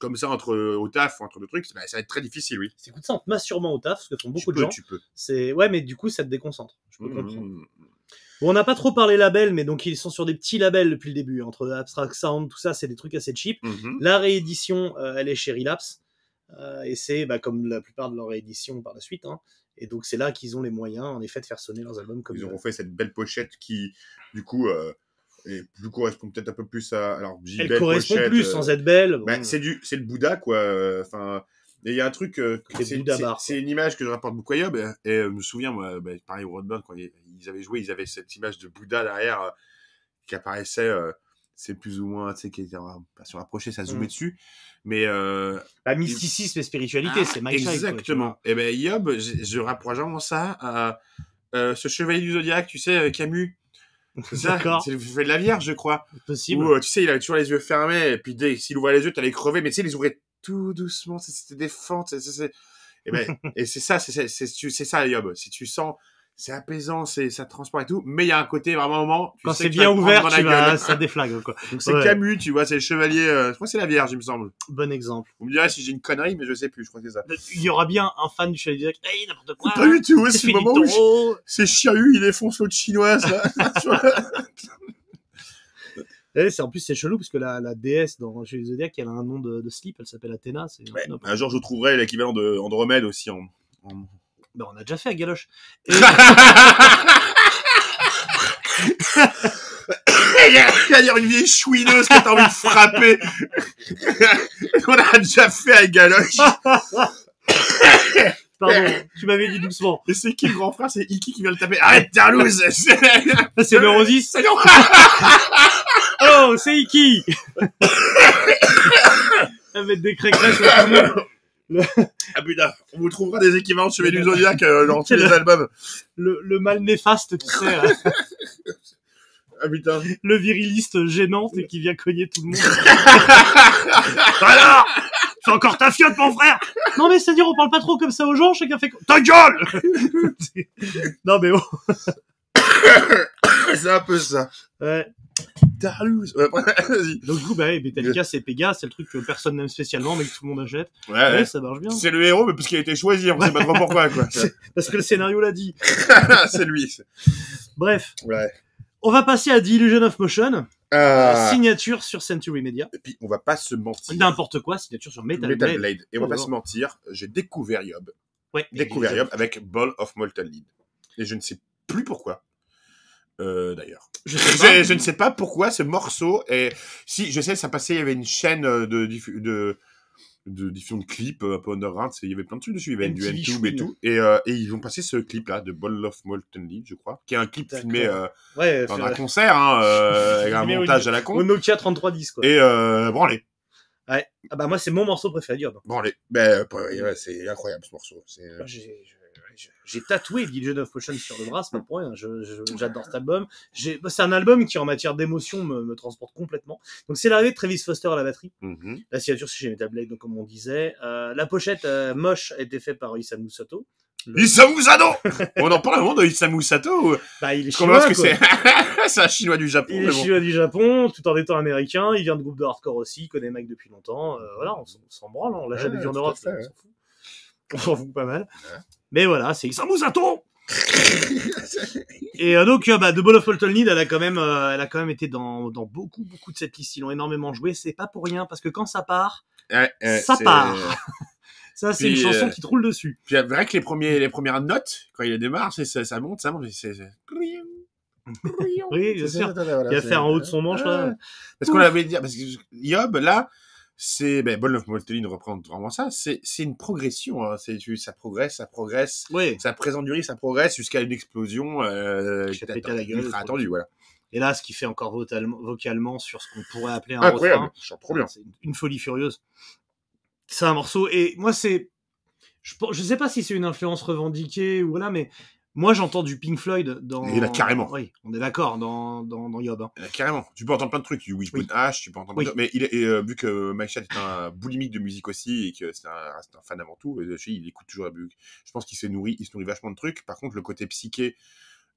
comme ça entre au taf ou entre deux trucs, bah, ça va être très difficile, oui. Si t'écoutes ça en te masturbant au taf, ce que font beaucoup tu de peux, gens, tu peux. c'est ouais, mais du coup, ça te déconcentre. Je peux comprendre. Mmh. Bon, on n'a pas trop parlé label, mais donc ils sont sur des petits labels depuis le début, entre Abstract Sound, tout ça, c'est des trucs assez cheap. Mhm. La réédition, euh, elle est chez Relapse, euh, et c'est bah, comme la plupart de leurs rééditions par la suite. hein. Et donc c'est là qu'ils ont les moyens, en effet, de faire sonner leurs albums comme Ils auront fait cette belle pochette qui, du coup, euh, plus correspond peut-être un peu plus à. Alors, Elle belle correspond pochette, plus euh, sans être belle. bah, bon. c'est du, c'est le Bouddha, quoi. euh, Enfin, et il y a un truc. euh, C'est une image que je rapporte beaucoup à Yob. Et, et, euh, je me souviens, moi, bah, pareil au Roadburn, quand ils, ils avaient joué, ils avaient cette image de Bouddha derrière euh, qui apparaissait. Euh, c'est plus ou moins, tu sais, qui était euh, pas se rapprocher, ça zoomait Mm. dessus. Mais mais Bah, mysticisme et spiritualité, c'est Mike Shite, quoi. Exactement. Et ben Yob, je, je rapproche vraiment ça à euh, ce chevalier du zodiaque, tu sais, euh, Camus. C'est ça. C'est le fait de la Vierge, je crois. Possible. Où, euh, tu sais, il avait toujours les yeux fermés, et puis dès s'il ouvrait les yeux, t'allais crever, mais tu sais, il les ouvrait tout doucement, c'était des fentes, c'est- Et ben, et c'est ça, c'est ça, Yob. Si tu sens, c'est apaisant, c'est ça transport et tout, mais il y a un côté vraiment un moment. tu Quand c'est bien ouvert, tu vas, ça déflague, quoi. Donc c'est Ouais. Camus, tu vois, c'est le chevalier. euh, je crois que c'est la Vierge, il me semble. Bon exemple. Vous me direz si j'ai une connerie, mais je sais plus, je crois que c'est ça. Il y aura bien un fan du Chevalier Zodiac. Hey, n'importe quoi. Pas du tout, C'est le moment où c'est Chiahu, il défonce l'autre chinoise, là. Eh, c'est en plus c'est chelou parce que la, la déesse dans Chevalier du Zodiac, elle a un nom de, de slip, elle s'appelle Athéna. Non, un jour, je trouverai l'équivalent de Andromède aussi en. en- bah, on a déjà fait à Galoche. Et- Il y a dire une vieille chouineuse que t'as envie de frapper. On a déjà fait à Galoche. Pardon, tu m'avais dit doucement. Et c'est qui le grand frère? C'est Iki qui vient le taper. Arrête, Darlouse C'est c'est non Oh, c'est Iki. Elle met des crêcrets sur tout le monde. Ah putain, on vous trouvera des équivalents de Chevalier du Zodiac euh, dans tous les albums. Le, le mal néfaste, tu sais, là. Ah putain. le viriliste gênant et qui vient cogner tout le monde. Alors Fais encore ta fiotte, mon frère Non mais c'est-à-dire, on parle pas trop comme ça aux gens, chacun fait... Ta gueule Non mais oh, C'est un peu ça. ouais. Vas-y. Donc du coup, bah, Metallica, c'est Pega, c'est le truc que personne n'aime spécialement, mais que tout le monde achète. Ouais, Ouais, ouais. ça marche bien. C'est le héros, mais parce qu'il a été choisi, on sait pas trop pourquoi, quoi. Parce que le scénario l'a dit. c'est lui. Bref, Ouais. on va passer à The Illusion of Motion. Ah. Signature sur Century Media. Et puis, on va pas se mentir. N'importe quoi, signature sur Metal, Metal Blade. Blade. Et on va pas se mentir, j'ai découvert Yob. Ouais. Découvert Yob avec Ball of Molten Lead. Et je ne sais plus pourquoi. Euh, d'ailleurs. Je ne sais pas pourquoi ce morceau est. Si, je sais, ça passait, il y avait une chaîne euh, de. diffu- de de diffusion de clips euh, un peu underground. Il y avait plein de trucs dessus. Il y avait du MTV NTube et tout. Et, euh, et ils ont passé ce clip-là de Ball of Molten Lead, je crois, qui est un clip filmé euh, Ouais, dans un concert, hein, avec un au- montage à la au con. Nokia 3310 quoi. Et euh, branlé. Ah bah moi c'est mon morceau préféré du. Ben, ouais, ouais, c'est incroyable ce morceau. C'est, J'ai tatoué Legion of Motion sur le bras, c'est pas pour rien. Je- je- J'adore cet album. Bah, C'est un album qui, en matière d'émotion, me, me transporte complètement. Donc, c'est l'arrivée de Travis Foster à la batterie. mhm. La signature, c'est chez Metal Blade, donc, comme on disait. Euh, la pochette euh, moche a été faite par Isamu Sato. Le- Isamu Sato On en parle vraiment de Isamu Sato Bah, il est chinois, c'est? un chinois du Japon. Il est bon. chinois du Japon, tout en étant américain. Il vient de groupe de hardcore aussi. Il connaît Mike depuis longtemps. Euh, voilà, on s'en- branle. hein, On l'a Ouais, jamais vu en Europe. fait, on. On s'en fout pas mal. Mais voilà, c'est Isamu Sato Et euh, donc, euh, bah, The Ball of Lead, elle a quand même, euh, elle a quand même été dans, dans beaucoup, beaucoup de cette liste. Ils l'ont énormément joué. C'est pas pour rien parce que quand ça part, Ouais, ça part. ça, c'est une chanson euh, qui te roule dessus. Puis c'est vrai que les, premiers, les premières notes, quand il démarre, c'est, ça, ça monte, ça monte. C'est. Oui, bien sûr. Il a fait en haut de son manche, là. Parce qu'on avait dit, parce que Yob, là, c'est, ben, Ball of Molten reprend vraiment ça, c'est, c'est une progression, hein. c'est, ça progresse, ça progresse, Oui. ça présente du riff, ça progresse jusqu'à une explosion, euh, Qui péter la gueule, attendue, voilà. Et là, ce qui fait encore vocalement, vocalement sur ce qu'on pourrait appeler un Incroyable, refrain. trop bien. C'est une folie furieuse. C'est un morceau. Et moi, c'est. Je, je sais pas si c'est une influence revendiquée ou voilà, mais moi, j'entends du Pink Floyd dans. Et là, carrément. Oui, on est d'accord dans, dans, dans Yob. hein. Euh, carrément. Tu peux entendre plein de trucs, du Wishbone Oui. H, tu peux entendre plein de. Mais il est, et, euh, vu que Mike Chat est un boulimique de musique aussi et que c'est un, fan avant tout, euh, je- il écoute toujours la musique. Je pense qu'il se nourrit, il se nourrit vachement de trucs. Par contre, le côté psyché,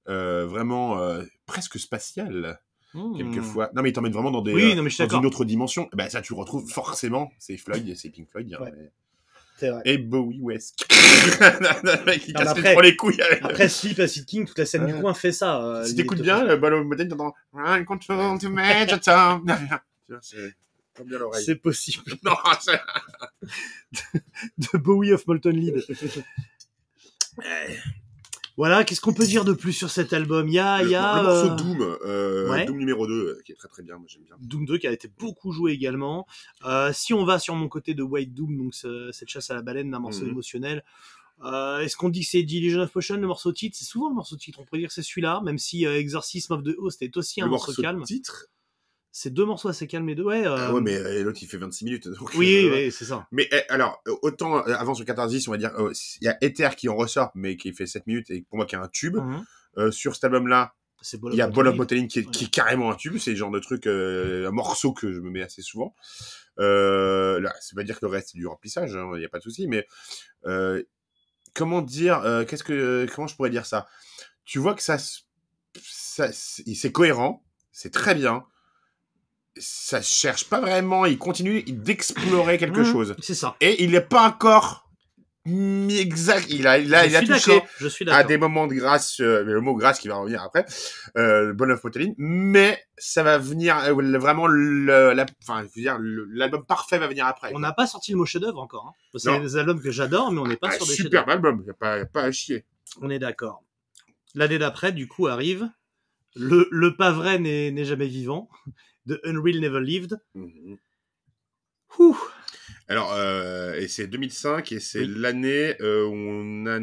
euh, vraiment euh, presque spatial, Mmh. quelquefois. Non, mais il t'emmène vraiment dans des, Oui, euh, non, mais je suis dans une autre dimension. Ben, ça, tu retrouves forcément. C'est Floyd, et c'est Pink Floyd. hein, Ouais. mais- vrai. Et Bowie West. Non, casse après- les couilles. avec- Après Sleep Acid King, toute la scène du coin fait ça. euh, si t'écoutes bien, le ballon modèle, t'entends. Run control to Major c'est. Possible. Non, de Bowie of Molten Lead. Voilà, qu'est-ce qu'on peut dire de plus sur cet album? Il y a, il y a le morceau Doom, euh, ouais. Doom numéro 2, euh, qui est très très bien, moi j'aime bien. Doom 2 qui a été beaucoup joué également. Euh, si on va sur mon côté de White Doom, donc ce- cette chasse à la baleine d'un morceau Mhm. émotionnel, euh, est-ce qu'on dit que c'est Diligent of Potion, le morceau titre? C'est souvent le morceau titre, on pourrait dire que c'est celui-là, même si euh, Exorcism of the Host est aussi un le morceau, morceau calme. titre, C'est deux morceaux assez calmes les deux, ouais. euh, ah ouais, mais euh, l'autre il fait 26 minutes. donc, Oui, euh, oui, c'est ça. Mais eh, alors, euh, autant euh, avant sur 14 on va dire, euh, il y a Ether qui en ressort, mais qui fait 7 minutes et pour moi qui est un tube. Mhm. Sur cet album-là, il y a Ball of. Modeling qui, est- Ouais. qui est carrément un tube, c'est le genre de truc, un morceau que je me mets assez souvent. Là, c'est pas dire que le reste c'est du remplissage, il n'y a pas de souci, mais comment dire, qu'est-ce que, comment je pourrais dire ça? Tu vois que ça, c'est cohérent, c'est très bien. Ça cherche pas vraiment, il continue d'explorer quelque Mhm, chose. C'est ça. Et il n'est pas encore exact. Il a, là, je il a touché d'accord, Je suis à des moments de grâce, euh, mais le mot grâce qui va revenir après, euh, Bon of Moteline, mais ça va venir euh, vraiment le, la, enfin, je veux dire, l'album parfait va venir après. On n'a pas sorti le mot chef-d'œuvre encore. hein. C'est des albums que j'adore, mais on n'est pas un sur des chefs-d'œuvre. album, y a pas, y a pas à chier. On est d'accord. L'année d'après, du coup, arrive le, le pas vrai n'est jamais vivant de Unreal Never Lived. Ouh. Alors, euh, et c'est 2005 et c'est Oui. l'année euh, où on a.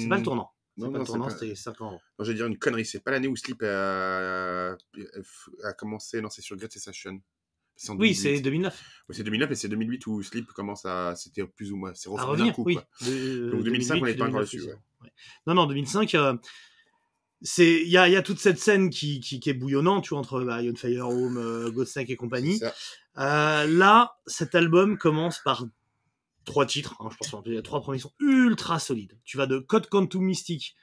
C'est pas le tournant. C'est Non, pas non, le tournant, pas- c'était 5 ans. Non, je vais dire une connerie, c'est pas l'année où Sleep a, a commencé, non, c'est sur Great en Oui, 2008. c'est 2009. Oui, c'est 2009 et c'est 2008 où Sleep commence à. C'était plus ou moins. C'est revenir, coup, oui. De- Donc 2005, on n'est pas encore 2008, dessus, ouais. ouais. Non, non, 2005, euh, c'est il y a, y a toute cette scène qui, qui, qui est bouillonnante, tu vois, entre bah, Iron Fire Home, euh, et compagnie. Euh, là, cet album commence par trois titres. hein, je pense que les trois premiers sont ultra solides. Tu vas de Code Quantum Mystique.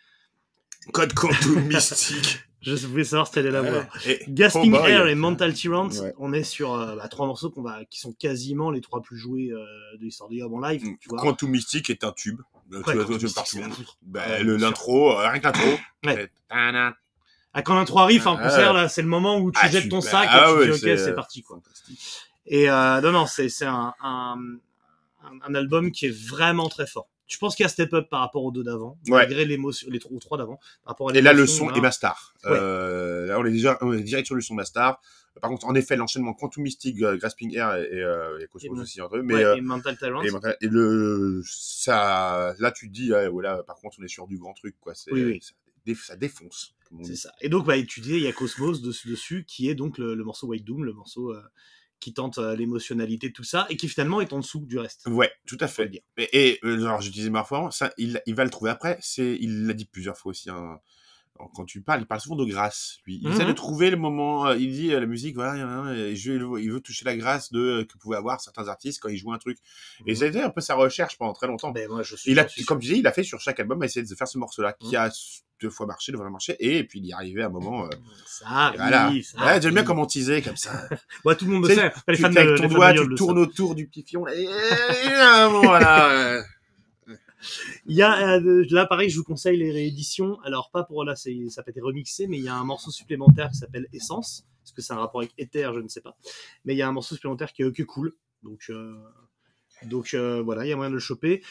Code Quantum Mystique. Je voulais savoir si t'allais la voir. Gasping Oh. Air et Mental Tyrant. Ouais. On est sur euh, bah, trois morceaux qu'on va, qui sont quasiment les trois plus joués euh, de l'histoire du Yob en live. Tu vois. Quantum Mystique est un tube. Ouais, tu vois, tu partout. Bah, l'intro, euh, rien que l'intro. Ah, quand l'intro arrive, en Ah, concert, là, c'est le moment où tu Ah, jettes ton super. sac Ah et tu ouais, dis, ok, c'est, parti, quoi. Et euh, non, non, c'est c'est un, un, un- un album qui est vraiment très fort. Je pense qu'il y a step up par rapport aux deux d'avant, Ouais. malgré l'émotion, les trois, d'avant. Par rapport à Et là, le son là. est Mastar. Ouais. Euh, là, on est déjà on est direct sur le son Mastar. Par contre, en effet, l'enchaînement Quantum Mystique, euh, Grasping Air et, et, euh, et Cosmos Et- aussi entre eux. Mais, Ouais, euh, et Mental Tyrant. et, mental- et le, ça, là, tu te dis, ouais, voilà, par contre, on est sur du grand truc, quoi. C'est, Oui, oui. Ça, dé- ça défonce. C'est ça. Et donc, bah, tu disais, il y a Cosmos dessus, dessus qui est donc le, le morceau White Doom, le morceau qui tente euh, l'émotionnalité, tout ça, et qui finalement est en dessous du reste. Ouais, tout à fait. Et, et euh, je disais parfois, ça, il, il va le trouver après. C'est, il l'a dit plusieurs fois aussi. hein. Quand tu parles, il parle souvent de grâce. Lui, il essaie Mhm. de trouver le moment. euh, Il dit euh, la musique, voilà, et je, il veut toucher la grâce de euh, que pouvaient avoir certains artistes quand ils jouent un truc. Et Mhm. c'était un peu sa recherche pendant très longtemps. Ben, moi, je suis. Il a, comme tu dis, il a fait sur chaque album, a essayé de faire ce morceau-là, qui Mhm. a deux fois marché, deux fois marché, et puis il y arrivé à un moment. euh, Ça arrive, voilà. Ouais, j'aime bien comment teasait comme ça. Ouais, tout le monde le sait. Les tu fans avec ton doigt, tu tournes autour du petit fion. Et, et, et, voilà. Il y a, euh, là, pareil, je vous conseille les rééditions. Alors, pas pour là, ça peut être remixé, mais il y a un morceau supplémentaire qui s'appelle Essence. Est-ce que c'est un rapport avec Ether? Je ne sais pas. Mais il y a un morceau supplémentaire qui est, qui est cool. Donc, euh, donc euh, voilà, il y a moyen de le choper.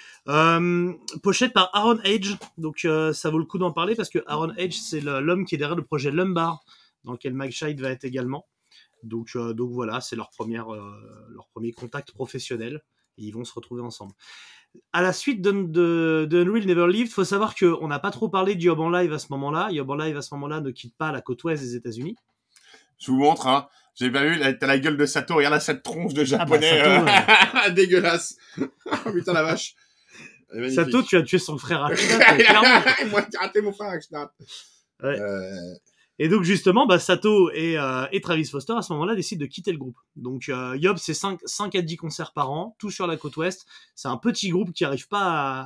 Pochette par Aaron Age. Donc, ça vaut le coup d'en parler parce que Aaron Age, c'est l'homme qui est derrière le projet Lumbar, dans lequel Scheid va être également. Donc, donc voilà, c'est leur, première, leur premier contact professionnel. Ils vont se retrouver ensemble à la suite de, de, de Unreal Never Lived, faut savoir qu'on n'a pas trop parlé du Yob en live à ce moment-là. Yob en live à ce moment-là ne quitte pas la côte ouest des États-Unis. Je vous montre, hein. J'ai bien vu, t'as la gueule de Sato, regarde là, cette tronche de japonais. Sato, euh, Dégueulasse. oh putain la vache. Sato, tu as tué son frère clairement. Moi, j'ai raté mon frère, Akira. Ouais. Euh, Et donc justement, bah, Sato et, euh, et Travis Foster à ce moment-là décident de quitter le groupe. Donc euh, Yob, c'est 5, 5 à 10 concerts par an, tout sur la côte ouest. C'est un petit groupe qui arrive pas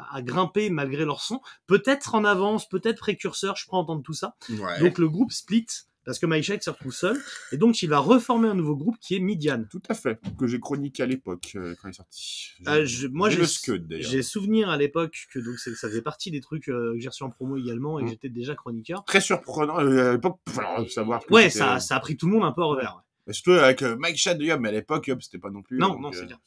à, à grimper malgré leur son. Peut-être en avance, peut-être précurseur, je crois entendre tout ça. ouais. Donc le groupe split parce que Mike Shake se retrouve seul. Et donc il va reformer un nouveau groupe qui est Midian. Tout à fait. Que j'ai chroniqué à l'époque, euh, quand il est sorti. Ah, je- moi, j'ai souvenir à l'époque que donc ça faisait partie des trucs euh, que j'ai reçus en promo également et que Mhm. j'étais déjà chroniqueur. Très surprenant, euh, à l'époque, de savoir Ouais, ça, ça a pris tout le monde un peu à revers. Mais Surtout avec euh, Mike Shad de mais à l'époque, Yob, c'était pas non plus. Non, donc, non, euh, c'est clair.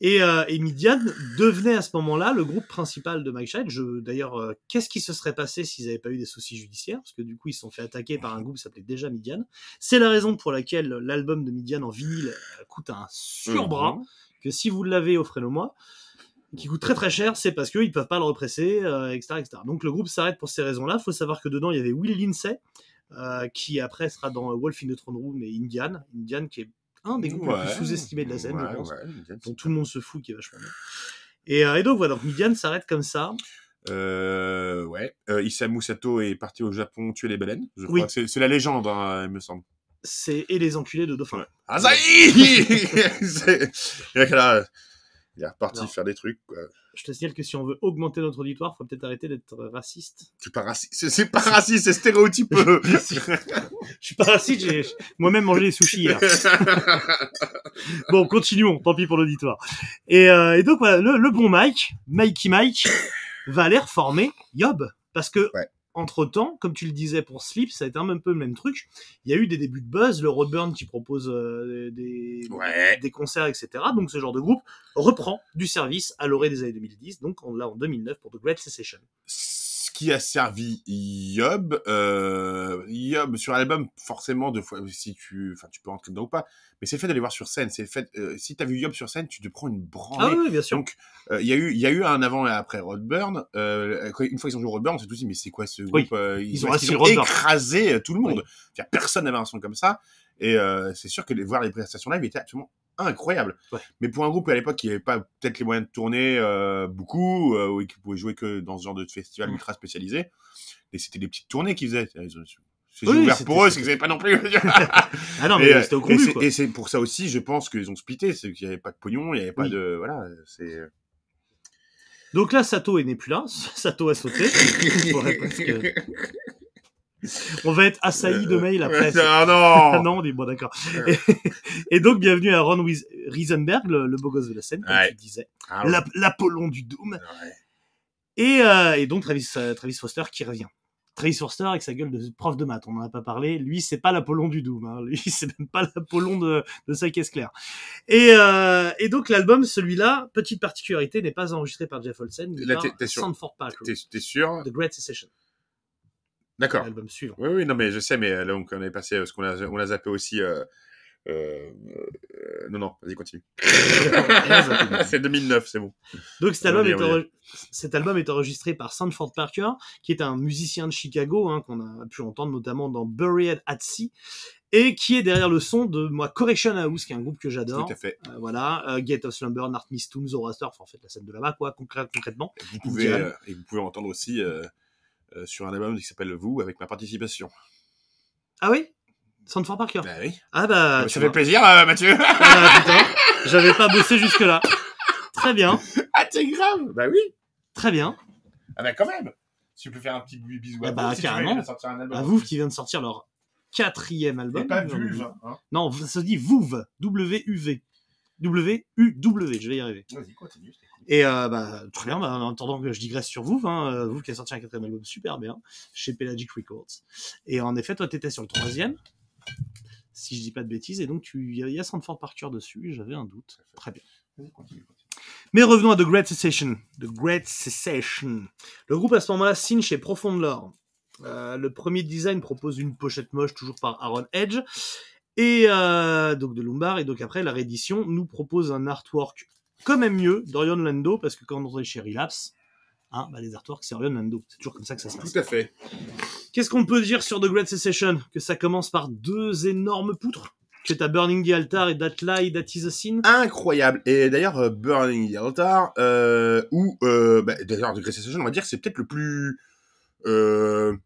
Et, euh, et Midian devenait à ce moment-là le groupe principal de Mike. Je, d'ailleurs, euh, qu'est-ce qui se serait passé s'ils n'avaient pas eu des soucis judiciaires? Parce que du coup, ils se sont fait attaquer par un groupe qui s'appelait déjà Midian. C'est la raison pour laquelle l'album de Midian en vinyle euh, coûte un surbras. Mhm. Que si vous l'avez, offrez-le moi. Qui coûte très très cher, c'est parce qu'ils ne peuvent pas le represser, euh, etc., etc. Donc le groupe s'arrête pour ces raisons-là. Il faut savoir que dedans, il y avait Will Lindsay, euh, qui après sera dans Wolf in the Throne Room et Indian. Indian qui est un des groupes les plus sous-estimés de la scène, Ouais, je pense ouais, dont tout le monde se fout, qui est vachement bien. Et, euh, et donc voilà, donc Midian s'arrête comme ça. Euh, ouais. Euh, Isamu Sato est parti au Japon tuer les baleines. Je Oui. c'est, la légende, hein, il me semble. C'est et les enculés de Dauphin. Ouais. Il est reparti Non. faire des trucs, quoi. Je te signale que si on veut augmenter notre auditoire, faut peut-être arrêter d'être raciste. C'est pas raciste, c'est, pas raciste, c'est stéréotypeux. Je suis pas raciste, j'ai j'ai moi-même mangé des sushis hier. Bon, continuons, tant pis pour l'auditoire. Et, euh, et donc voilà, le, le bon Mike, Mikey Mike, va aller reformer Yob. Parce que, Ouais. Entre temps, comme tu le disais pour Sleep, ça a été un peu le même truc. Il y a eu des débuts de buzz, le Roadburn qui propose euh, des, Ouais. des concerts, etc. Donc ce genre de groupe reprend du service à l'orée des années 2010, donc on l'a en 2009 pour The Great Secession. Qui a servi Yob, euh, Yob sur l'album, forcément, deux fois, si tu, enfin, tu peux rentrer dedans ou pas, mais c'est le fait d'aller voir sur scène. C'est fait, euh, si t'as vu Yob sur scène, tu te prends une branlée. Ah oui, oui, bien sûr. Donc, euh, il y a eu, il y a eu un avant et après Rodburn. Euh, une fois qu'ils ont joué Rodburn, c'est tout dit, mais c'est quoi ce groupe Oui. euh, Ils ont Rodburn. écrasé tout le monde? C'est-à-dire, Personne n'avait un son comme ça. Et euh, c'est sûr que les, voir les prestations live étaient absolument incroyables. Ouais. Mais pour un groupe à l'époque qui n'avait pas peut-être les moyens de tourner euh, beaucoup, euh, ou qui pouvait jouer que dans ce genre de festival Mm. ultra spécialisé, et c'était des petites tournées qu'ils faisaient. C'est Oui, ouvert pour eux, c'est qu'ils n'avaient pas non plus. Ah non, Et, mais euh, c'était au et c'est- quoi. Et c'est pour ça aussi, je pense qu'ils ont splitté, c'est qu'il n'y avait pas de pognon, il n'y avait pas Oui. de, voilà, c'est. Donc là, Sato est n'est plus là. Sato a sauté. Ouais, parce que- On va être assailli de mails après. Ah Ah non. non, on est bon, d'accord. Et, et donc, bienvenue à Ron Riesenberg, le, le beau gosse de la scène, comme Ouais. tu disais. Ah ouais. L'Apollon du Doom. Ouais. Et, euh, et donc, Travis, euh, Travis Foster qui revient. Trace Forster avec sa gueule de prof de maths, on n'en a pas parlé. Lui, c'est pas l'Apollon du Doom. Hein. Lui, c'est même pas l'Apollon de, de sa caisse claire. Et, euh, et donc l'album, celui-là, petite particularité, n'est pas enregistré par Jeff Olsen, mais par. Sanford. T'es t'es sûr The Great Secession, D'accord. l'album suivant. Oui, oui, non, mais je sais, mais là, donc, on est passé, parce qu'on a, on l'a zappé aussi. Euh, euh, euh, non, non, vas-y, continue. c'est 2009, c'est bon. Donc cet album, est, cet album est enregistré par Sanford Parker, qui est un musicien de Chicago, hein, qu'on a pu entendre notamment dans Buried at Sea, et qui est derrière le son de moi Correction House, qui est un groupe que j'adore. Tout à fait. Euh, voilà, euh, Gate of Slumber, Nart Mistoon, Zoroaster, enfin en fait la scène de là-bas, quoi, concrè- concrètement. Vous pouvez, euh, et vous pouvez entendre aussi euh, euh, sur un album qui s'appelle Vous, avec ma participation. Ah oui? Sanford Parker. Bah oui. Ah bah, ça tu fait vois. plaisir, euh, Mathieu. Ah, putain, j'avais pas bossé jusque-là. Très bien, ah, t'es grave. Bah oui. très bien. Ah bah quand même. Si tu peux faire un petit bisou Ah à bah, vous, si tu veux, sortir un album. À vous qui vient de sortir leur quatrième album. Et pas Vulve. Hein. Non, ça se dit Vouv, W-U-V. W-U-W, je vais y arriver. Vas-y, continue. Et euh, bah, très bien, bah, en attendant que je digresse sur Vouv, hein, euh, Vouv qui a sorti un quatrième album super bien, chez Pelagic Records. Et en effet, toi, t'étais sur le troisième, si je dis pas de bêtises, et donc tu- il y a- il y a Sanford Parker dessus, j'avais un doute. Très bien. Vas-y, continue, continue. Mais revenons à The Great Cessation. The Great Cessation. Le groupe à ce moment-là signe chez Profound Lore. Euh, le premier design propose une pochette moche, toujours par Aaron Edge, et euh, donc de Lombard. Et donc après, la réédition nous propose un artwork quand même mieux d'Orion Lando, parce que quand on est chez Relapse, hein, bah, les artworks c'est Orion Lando. C'est toujours comme ça que ça se passe. Tout à fait. Qu'est-ce qu'on peut dire sur The Great Secession? Que ça commence par deux énormes poutres, que t'as Burning the Altar et That Lie, That Is a Sin. Incroyable. Et d'ailleurs, euh, Burning the Altar, euh, ou euh, bah, d'ailleurs, The Great Sensation, on va dire, que c'est peut-être le plus euh,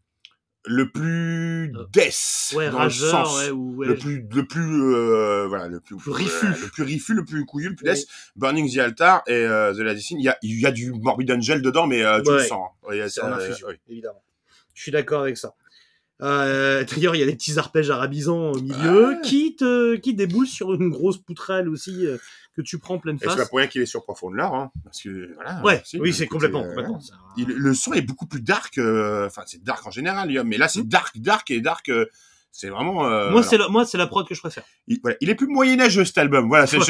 le plus death Ouais, dans rageur, le sens. ouais, ou ouais, le plus le plus euh, voilà le plus, Plus rifu. euh, le plus rifu le plus couillu le plus death Burning the Altar et euh, The Last il y a il y a du Morbid Angel dedans mais euh, tu le sens hein. Euh, évidemment. Je suis d'accord avec ça. Euh, D'ailleurs, il y a des petits arpèges arabisants au milieu Ouais. qui te qui déboulent sur une grosse poutrelle aussi euh, que tu prends en pleine et c'est pas face. pour rien qu'il est sur Profond Lore hein, parce que voilà Ouais, oui, c'est complètement, euh, complètement. ça. il- le son est beaucoup plus dark euh, enfin c'est dark en général mais là c'est dark dark et dark c'est vraiment moi, c'est moi, c'est la prod que je préfère. il, voilà, il est plus moyenâgeux cet album voilà c'est Ouais.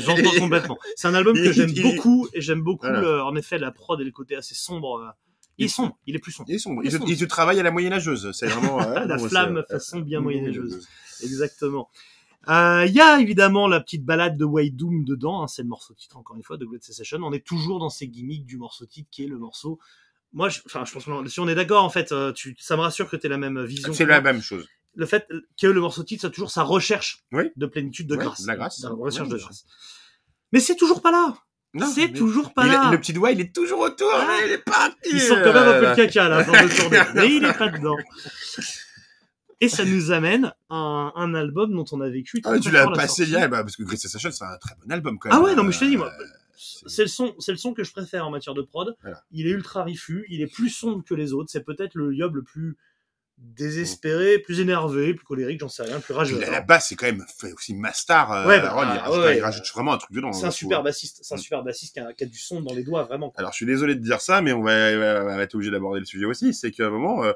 J'entends complètement. C'est un album que j'aime beaucoup et j'aime beaucoup, Voilà. en effet, la prod et le côté assez sombre. Il est sombre, il est plus sombre. il est sombre Il il, travaille à la moyenâgeuse c'est vraiment euh, La non, flamme façon bien moyenâgeuse. Exactement. Euh, Il y a évidemment la petite balade de Way Doom dedans, hein, c'est le morceau titre encore une fois de Great Secession. On est toujours dans ces gimmicks du morceau titre qui est le morceau. Moi, je, enfin, je pense que si on est d'accord, en fait, euh, tu, ça me rassure que tu aies la même vision. c'est la même chose Le fait que le morceau titre soit toujours sa recherche Oui. de plénitude, de grâce. de la grâce. recherche de grâce. Mais c'est toujours pas là. C'est mais- toujours pas Il là. le petit doigt, il est toujours autour, Ah. mais il est pas. Ils sont quand même un peu le caca là, force de tourner. mais il est pas dedans. Et ça nous amène à un, un album dont on a vécu. Ah, très tu l'as passé hier, bah, parce que Great Sensation, c'est un très bon album quand même. Ah ouais, non, mais je te dis, moi, Euh, c'est- le son, c'est le son que je préfère en matière de prod. Voilà. Il est ultra rifu, il est plus sombre que les autres. C'est peut-être le yob le plus désespéré, plus énervé, plus colérique, j'en sais rien, plus rageux. À la base, c'est quand même fait aussi Mastar. Euh, Ouais, bah, il, ah, rajoute, ouais, il rajoute vraiment un truc dedans. C'est un je super bassiste, c'est un Mm. super bassiste qui a, qui a du son dans les doigts, vraiment. quoi. Alors, je suis désolé de dire ça, mais on va, on va être obligé d'aborder le sujet aussi. C'est qu'à un moment, euh,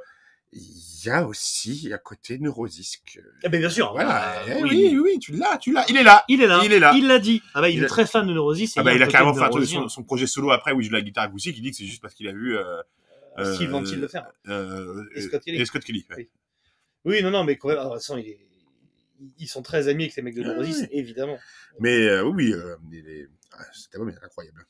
il y a aussi à côté Neurosisque. Ah, ben, bien sûr. Voilà. euh, Eh oui, oui, oui, tu l'as, tu l'as. Il est là. Il est là. Il est là. Il l'a dit. Ah bah il, Il est a- très fan de Neurosis. Ah bah, il a un carrément fait un Neurosis, son, son projet solo après où il joue la guitare acoustique. Il dit que c'est juste parce qu'il a vu. Euh, hein. Steve euh, vont-ils le faire euh, Et Scott Kelly. Et Scott Kelly. ouais. Oui. Oui, non, non, mais quand même, ah, il est- ils sont très amis avec les mecs de Ah Neurosis, oui. évidemment. Mais euh, oui, euh, est- ah, cet album est incroyable.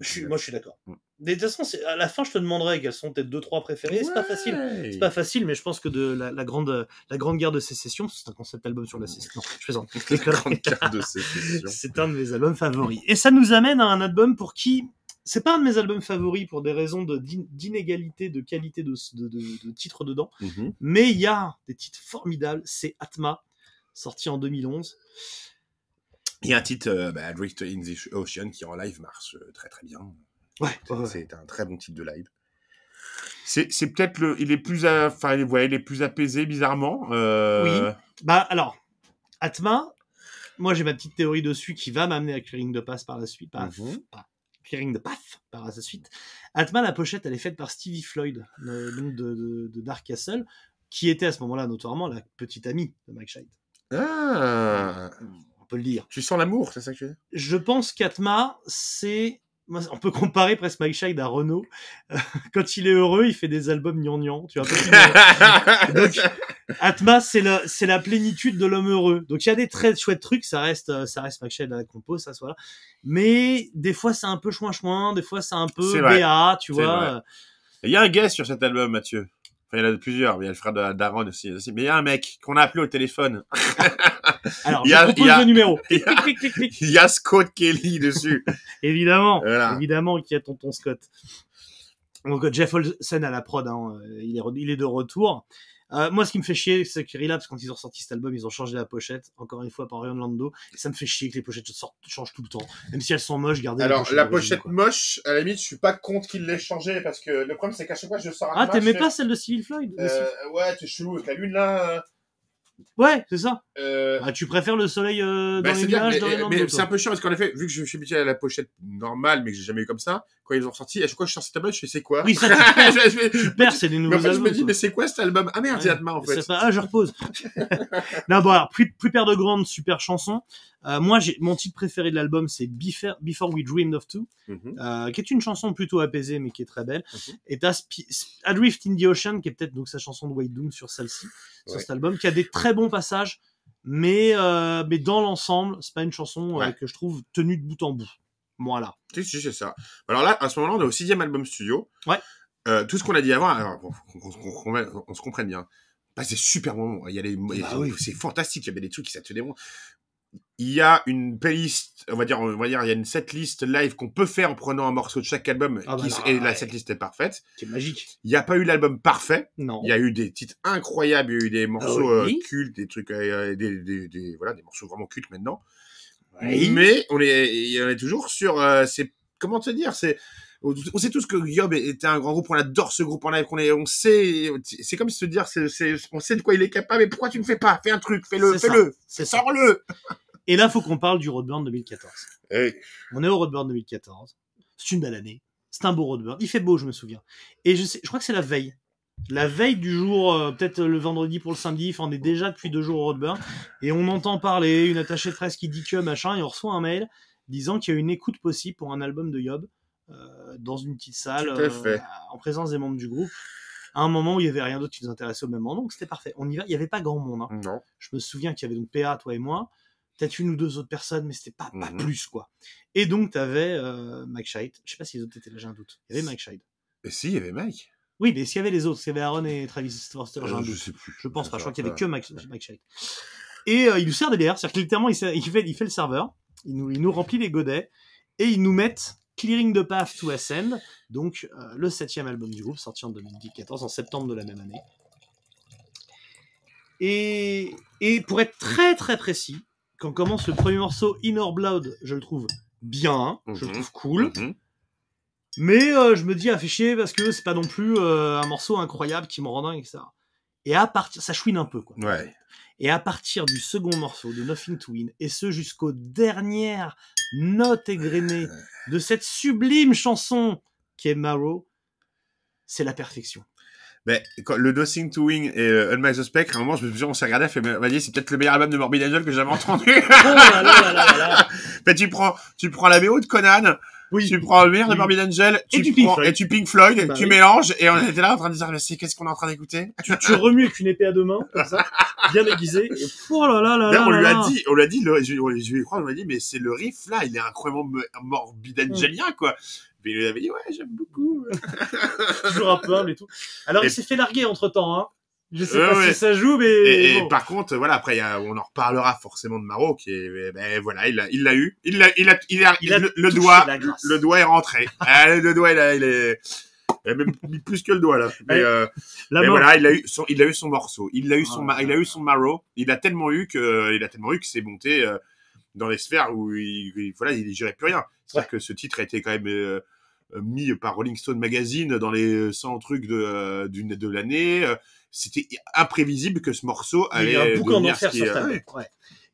Je suis- moi, je suis d'accord. Mm. De toute façon, à la fin, je te demanderai quelles sont tes deux, trois préférés. C'est pas facile. C'est pas facile, mais je pense que de la, la grande, la grande guerre de sécession, c'est un concept album sur la sécession. Non, je plaisante. La grande carte de sécession. C'est un de mes albums favoris. Et ça nous amène à un album pour qui c'est pas un de mes albums favoris pour des raisons d'inégalité de qualité de, de, de- de titres dedans, Mhm. mais il y a des titres formidables. C'est Atma, sorti en 2011. Il y a un titre, euh, bah, Drift in the Ocean, qui en live marche euh, très très bien. Ouais. C'est un très bon titre de live. C'est peut-être le. Il est plus. Enfin, ouais, il est plus apaisé, bizarrement. Euh, Bah alors, Atma, moi j'ai ma petite théorie dessus qui va m'amener à Clearing de Pass par la suite. Pas, Mhm. pas Clearing the Path par la suite. Atma, la pochette, elle est faite par Stevie Floyd, donc de, de- de Dark Castle, qui était à ce moment-là notoirement la petite amie de Mike Scheid. Ah, On peut le dire. tu sens l'amour, c'est ça que tu veux Je pense qu'Atma, c'est. On peut comparer presque Mike Scheid à Renault. Quand il est heureux, il fait des albums gnangnan. Tu vois, Donc, Atma, c'est la, c'est la plénitude de l'homme heureux. Donc, il y a des très chouettes trucs. Ça reste, euh, ça reste Mike Scheid à la compo, ça, voilà. Mais, des fois, c'est un peu chouin-chouin. Des fois, c'est un peu. BA, tu vois. vrai. Il y a un guest sur cet album, Mathieu. Enfin, il y en a plusieurs. Il y a le frère de d'Aaron aussi, aussi. Mais il y a un mec qu'on a appelé au téléphone. Alors, Il y je a- propose il y a- le numéro. il y a-. Il y Scott Kelly dessus. Évidemment. Voilà. Évidemment qu'il y a tonton Scott. Donc, Jeff Olsen à la prod, hein, euh, il, est, il est de retour. Euh, moi, ce qui me fait chier, c'est que Relapse, quand ils ont sorti cet album, ils ont changé la pochette, encore une fois par Ryan Lando. Et ça me fait chier que les pochettes sortent, changent tout le temps. Même si elles sont moches, gardez Alors, la pochette quoi. moche, à la limite, je suis pas contre qu'il l'ait changée parce que le problème, c'est qu'à chaque fois, je sors un Ah, t'aimais pas celle de Civil Floyd euh, Ouais, t'es chelou avec la lune là. Ouais, c'est ça. Euh, Ah, tu préfères le soleil euh, bah, dans les nuages mais, c'est un peu chiant parce qu'en effet, vu que je suis habitué à la pochette normale, mais que j'ai jamais eu comme ça, quand ils ont sorti, à chaque fois que je sors cet album, je fais c'est quoi Oui, ça, tu perds. c'est des mais nouveaux en fait, je me dis, quoi. mais c'est quoi cet album? Ah merde, Ouais. Atma en fait. Pas- Ah, je repose. non, bon, alors, plus, plus père de grande, super chanson. Euh, moi, j'ai, mon titre préféré de l'album, c'est Before, Before We Dreamed of Two, Mhm. euh, qui est une chanson plutôt apaisée, mais qui est très belle. Mhm. Et t'as Adrift in the Ocean, qui est peut-être donc sa chanson de White Doom sur celle-ci, sur cet album, qui a des très bons passages, mais, euh, mais dans l'ensemble, c'est pas une chanson euh, que je trouve tenue de bout en bout. Voilà. Si, si, c'est ça. Alors là, à ce moment-là, on est au sixième album studio. Ouais. Euh, tout ce qu'on a dit avant, alors, bon, on se comprenne bien. Bah, c'est super bon. Il y a les, Bah oui. c'est fantastique. Il y avait des trucs qui ça te démontre. Il y a une playlist, on va dire, on va dire, il y a une setlist live qu'on peut faire en prenant un morceau de chaque album. Ah bah qui- non, et la ouais. setlist est parfaite. C'est magique. Il n'y a pas eu l'album parfait. Non. Il y a eu des titres incroyables. Il y a eu des morceaux Ah oui. euh, cultes, des trucs, euh, des, des, des- voilà, des morceaux vraiment cultes maintenant. Oui. Mais on est, en est toujours sur, euh, c'est, comment te dire, c'est, on sait tous que Yob était un grand groupe, on adore ce groupe en live, qu'on est, on sait, c'est comme se dire, c'est, on sait de quoi il est capable, mais pourquoi tu ne fais pas? Fais un truc, fais-le, fais-le, sors-le! Et là, faut qu'on parle du Roadburn 2014. Eh, On est au Roadburn 2014. C'est une belle année. C'est un beau Roadburn. Il fait beau, je me souviens. Et je sais, je crois que c'est la veille. La veille du jour, euh, peut-être le vendredi pour le samedi, enfin, on est déjà depuis deux jours au Roadburn. Et on entend parler, une attachée de presse qui dit que machin, et on reçoit un mail disant qu'il y a une écoute possible pour un album de Yob, euh, dans une petite salle, fait. en présence des membres du groupe. À un moment où il y avait rien d'autre qui nous intéressait au même moment, donc c'était parfait. On y va. Il y avait pas grand monde. hein. Non. Je me souviens qu'il y avait donc PA, toi et moi, peut-être une ou deux autres personnes, mais c'était pas, pas Mhm. plus, quoi. Et donc, t'avais euh, Mike Scheid. Je sais pas si les autres étaient là, j'ai un doute. Il y avait Mike Scheid. Et si, il y avait Mike? Oui, mais s'il y avait les autres, s'il y avait Aaron et Travis Forster, j'ai Euh, je sais plus. Je pense pas, je crois qu'il y avait que Mike, Mike Scheid. Et euh, il nous sert des bières, c'est-à-dire que littéralement, il, sert- il fait, il fait le serveur, il nous, il nous remplit les godets, et ils nous mettent Clearing the Path to Ascend, donc euh, le septième album du groupe, sorti en 2014, en septembre de la même année. Et, et pour être très très précis, quand commence le premier morceau, Inner Blood, je le trouve bien, je le Mhm. trouve cool. Mhm. Mais euh, je me dis, ah, fait chier parce que c'est pas non plus euh, un morceau incroyable qui me rend dingue, etc. Et à partir, ça chouine un peu, quoi. Ouais. Et à partir du second morceau de Nothing to Win, et ce jusqu'aux dernières notes égrenées de cette sublime chanson qui est Marrow, c'est la perfection. Mais quand, le Dosing to Wing et euh, Unmask the Spectre, à un moment, je me suis dit, on s'est regardé, fait, mais, vas-y, c'est peut-être le meilleur album de Morbid Angel que j'avais entendu. Oh là. Mais tu prends, tu prends la BO de Conan, Oui. tu prends le meilleur de. Morbid Angel, Et tu prends, Floyd. et tu Pink Floyd, Bah tu oui. mélanges, et on était là en train de dire, mais c'est, qu'est-ce qu'on est en train d'écouter? tu, tu remues avec une épée à deux mains, comme ça, bien aiguisée, et oh là là là D'ailleurs, là on lui a dit, on lui a dit, le, je, je lui ai croire, on lui a dit, mais c'est le riff là, il est incroyablement me- morbid Mm. angelien, quoi. Mais il lui avait dit, ouais, j'aime beaucoup. toujours un peu humble et tout. Alors Et- il s'est fait larguer entre temps, hein. Je sais pas ouais. si ça joue, mais Et, et bon. par contre, voilà, après, il y a, on en reparlera forcément de Maro, qui est, ben voilà, il l'a, il l'a eu, il l'a, il a, il a, Il a le, doigt, le doigt est rentré. Ah, le doigt, il, a, il est, il a même mis plus que le doigt là. Mais, euh, mais voilà, il a eu son, il a eu son morceau, il a eu son, Ah, ma- il a eu son Maro, il a tellement eu que, il a tellement eu que c'est monté euh, dans les sphères où il, il- voilà, il gérait plus rien. C'est-à-dire que ce titre a été quand même euh, mis par Rolling Stone Magazine dans les 100 trucs de, euh, de l'année. Euh, C'était imprévisible que ce morceau Il y allait a eu un boucan d'enfer sur. Ouais.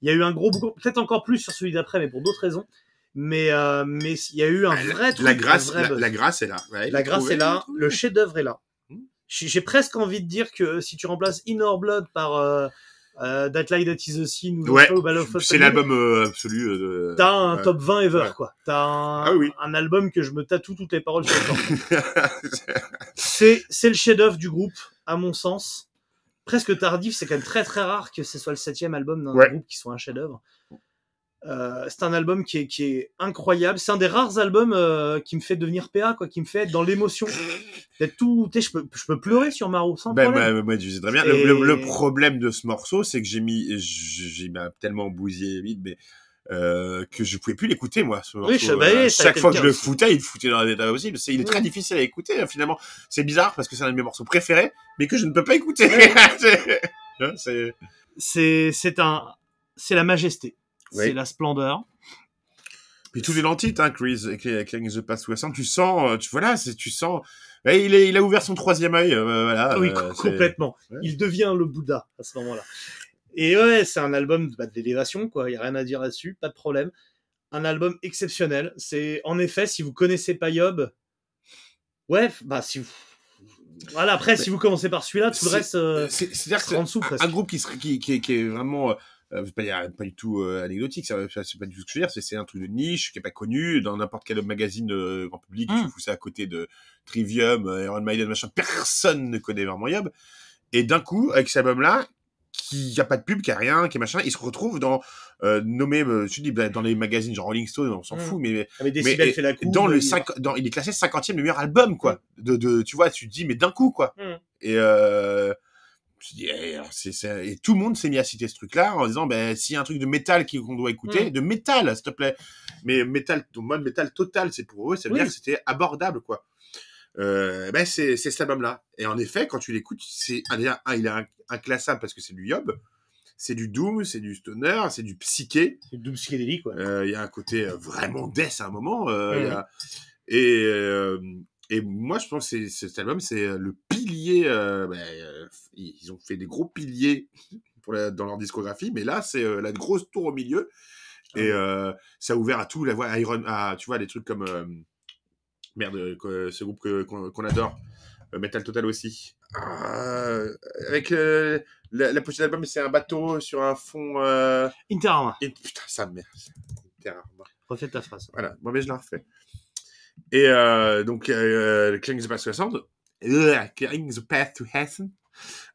Il y a eu un gros boucan, peut-être encore plus sur celui d'après, mais pour d'autres raisons. Mais euh, mais il y a eu un Ah, la- vrai truc, la grâce, vrai la, grâce est là. Ouais, La grâce trouvé, est là, le chef-d'œuvre est là. Mm. J'ai j'ai presque envie de dire que si tu remplaces Inner Blood par euh, euh, That Light That Is the Scene ou Ouais, c'est l'album euh, absolu. euh, T'as un top 20 ever, Ouais. quoi. T'as un, Ah oui. un album que je me tatoue toutes les paroles sur le. C'est, c'est le chef-d'œuvre du groupe, à mon sens. Presque tardif, c'est quand même très très rare que ce soit le septième album d'un Ouais. groupe qui soit un chef-d'œuvre. Euh, c'est un album qui est, qui est incroyable. C'est un des rares albums euh, qui me fait devenir PA, quoi, qui me fait être dans l'émotion. D'être tout, je peux, je peux pleurer sur Maro sans Ben, problème. ben, moi, je sais très bien. Et- Le, le- le problème de ce morceau, c'est que j'ai mis, j'ai tellement bousillé vite, mais euh, que je pouvais plus l'écouter moi. Ce morceau. je- bah Euh, oui, chaque fois le que je le foutais, il me foutait dans un état possible. C'est, il est très Oui. difficile à écouter euh, finalement. C'est bizarre parce que c'est un de mes morceaux préférés, mais que je ne peux pas écouter. C'est- Hein, c'est C'est, c'est un, c'est la majesté. Oui. C'est la splendeur. Puis tous les lentilles, hein, Chris, Clang the Past 60, tu sens, euh, tu voilà, c'est, tu sens. Ouais, il, est, il a ouvert son troisième œil, euh, voilà. oui, euh, co- c'est- complètement. Ouais. Il devient le Bouddha à ce moment-là. Et ouais, c'est un album bah, d'élévation, quoi. Il y a rien à dire là-dessus, pas de problème. Un album exceptionnel. C'est en effet, si vous connaissez pas Yob, ouais, bah si vous. Voilà, après, si vous commencez par celui-là, tout le C'est- reste, euh, c'est, c'est-à-dire que sera en dessous un, presque. un groupe qui, qui, qui, est- qui est vraiment pas, dire- pas du tout euh, anecdotique, c'est pas du tout ce que je veux dire, c'est, un truc de niche qui est pas connu dans n'importe quel magazine euh, grand public, Mm. tu fous ça à côté de Trivium, euh, Iron Maiden, machin, personne ne connaît vraiment Yob. Et d'un coup, avec cet album-là, qui a pas de pub, qui a rien, qui est machin, il se retrouve dans euh, nommé, euh, te dis, bah, dans les magazines genre Rolling Stone, on s'en Mm. fout, mais Avec mais, Décibel et- fait la coupe. dans le il- 5, dans, il est classé 50e meilleur album, quoi. De, de, tu vois, tu te dis, mais d'un coup, quoi. Et, euh, c'est, c'est- et tout le monde s'est mis à citer ce truc-là en disant, ben, s'il y a un truc de métal qu'on doit écouter, Mm. de métal, s'il te plaît. Mais métal, ton mode métal total, c'est pour eux, ça veut Oui. dire que c'était abordable, quoi. Euh, ben, c'est, c'est cet album-là. Et en effet, quand tu l'écoutes, c'est, un, déjà, un, il est inc- inclassable parce que c'est du Yob. C'est du Doom, c'est du Stoner, c'est du Psyché. C'est double psychédélique, quoi. Euh, Il y a un côté euh, vraiment death à un moment. euh, y Mhm. a- et, et moi, je pense que c'est- cet album, c'est le pilier. ben, ils ont fait des gros piliers pour la- dans leur discographie, mais là, c'est euh, la grosse tour au milieu. Et euh, ça a ouvert à tout, la Iron, à, tu vois, des trucs comme euh, merde, ce groupe qu'on adore, Metal Total aussi. Avec la, la pochette d'album, c'est un bateau sur un fond. Interarma, et putain, ça merde. Terror. refais ta phrase. Voilà, moi, mais je la refais. Et donc, Clearing the Path 60, euh, Clearing the Path to Heaven,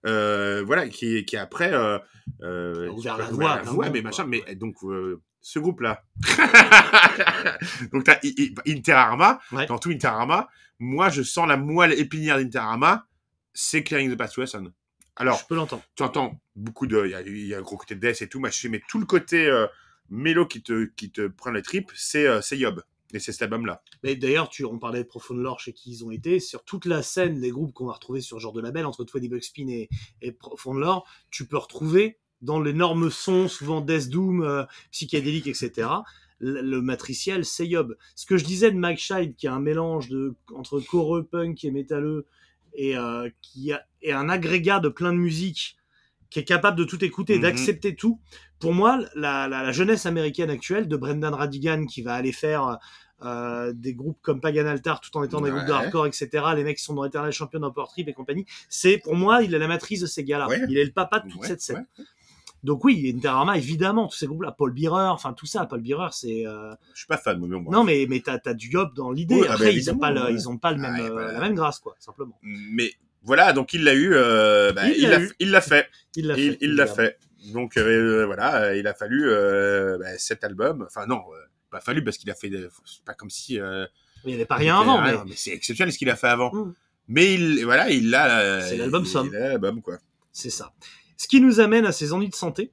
voilà, qui, qui après euh, euh, ouvert la ouvert voie, la vraiment, voie, mais machin, mais donc euh, ce groupe-là, donc t'as I- I- Inter Arma, Ouais. dans tout Inter Arma, moi je sens la moelle épinière d'Inter Arma, c'est Clearing the Path to Heaven. Alors, je peux l'entendre. tu entends beaucoup de. Il y a, il y a un gros côté death et tout, machin, mais tout le côté euh, mélo qui te, qui te prend les tripes, c'est euh, c'est Yob. Et c'est cet album-là. Mais d'ailleurs, tu, on parlait de Profound Lore chez qui ils ont été. Sur toute la scène des groupes qu'on va retrouver sur ce genre de label, entre Twenty Buckspin et, et Profound Lore, tu peux retrouver dans l'énorme son, souvent Death Doom, euh, psychédélique, etc. Le, le matriciel, c'est Yob. Ce que je disais de Mike Scheid, qui a un mélange de, entre coreux, punk et métalleux, et euh, qui a, est un agrégat de plein de musique, qui est capable de tout écouter, Mhm. d'accepter tout. Pour moi, la, la- la jeunesse américaine actuelle de Brendan Radigan, qui va aller faire euh, des groupes comme Pagan Altar tout en étant des groupes de hardcore, etc. Les mecs qui sont dans Eternal Champion of Power Trip et compagnie. C'est pour moi, il est la matrice de ces gars-là. Ouais. Il est le papa de toute Ouais, cette scène. Donc oui, Interarma, évidemment, tous ces groupes-là, Paul Bearer, enfin tout ça, Paul Bearer, c'est euh, Je suis pas fan, mais bon. non mais mais t'as as du yob dans l'idée. Oui, ah bah, Après, ils ont pas le, ils ont pas le même Ah, euh, la même grâce quoi, simplement. Mais voilà, donc il l'a eu. euh, bah, Il l'a il fait. Il l'a fait. il fait. Donc voilà, il a fallu euh, bah, cet album. Enfin non, pas fallu parce qu'il a fait. des- C'est pas comme si. euh, Il n'y avait pas rien avant, mais c'est exceptionnel ce qu'il a fait avant. Mm. Mais il, voilà, il l'a. euh, C'est l'album somme. L'album quoi. c'est ça. Ce qui nous amène à ses ennuis de santé.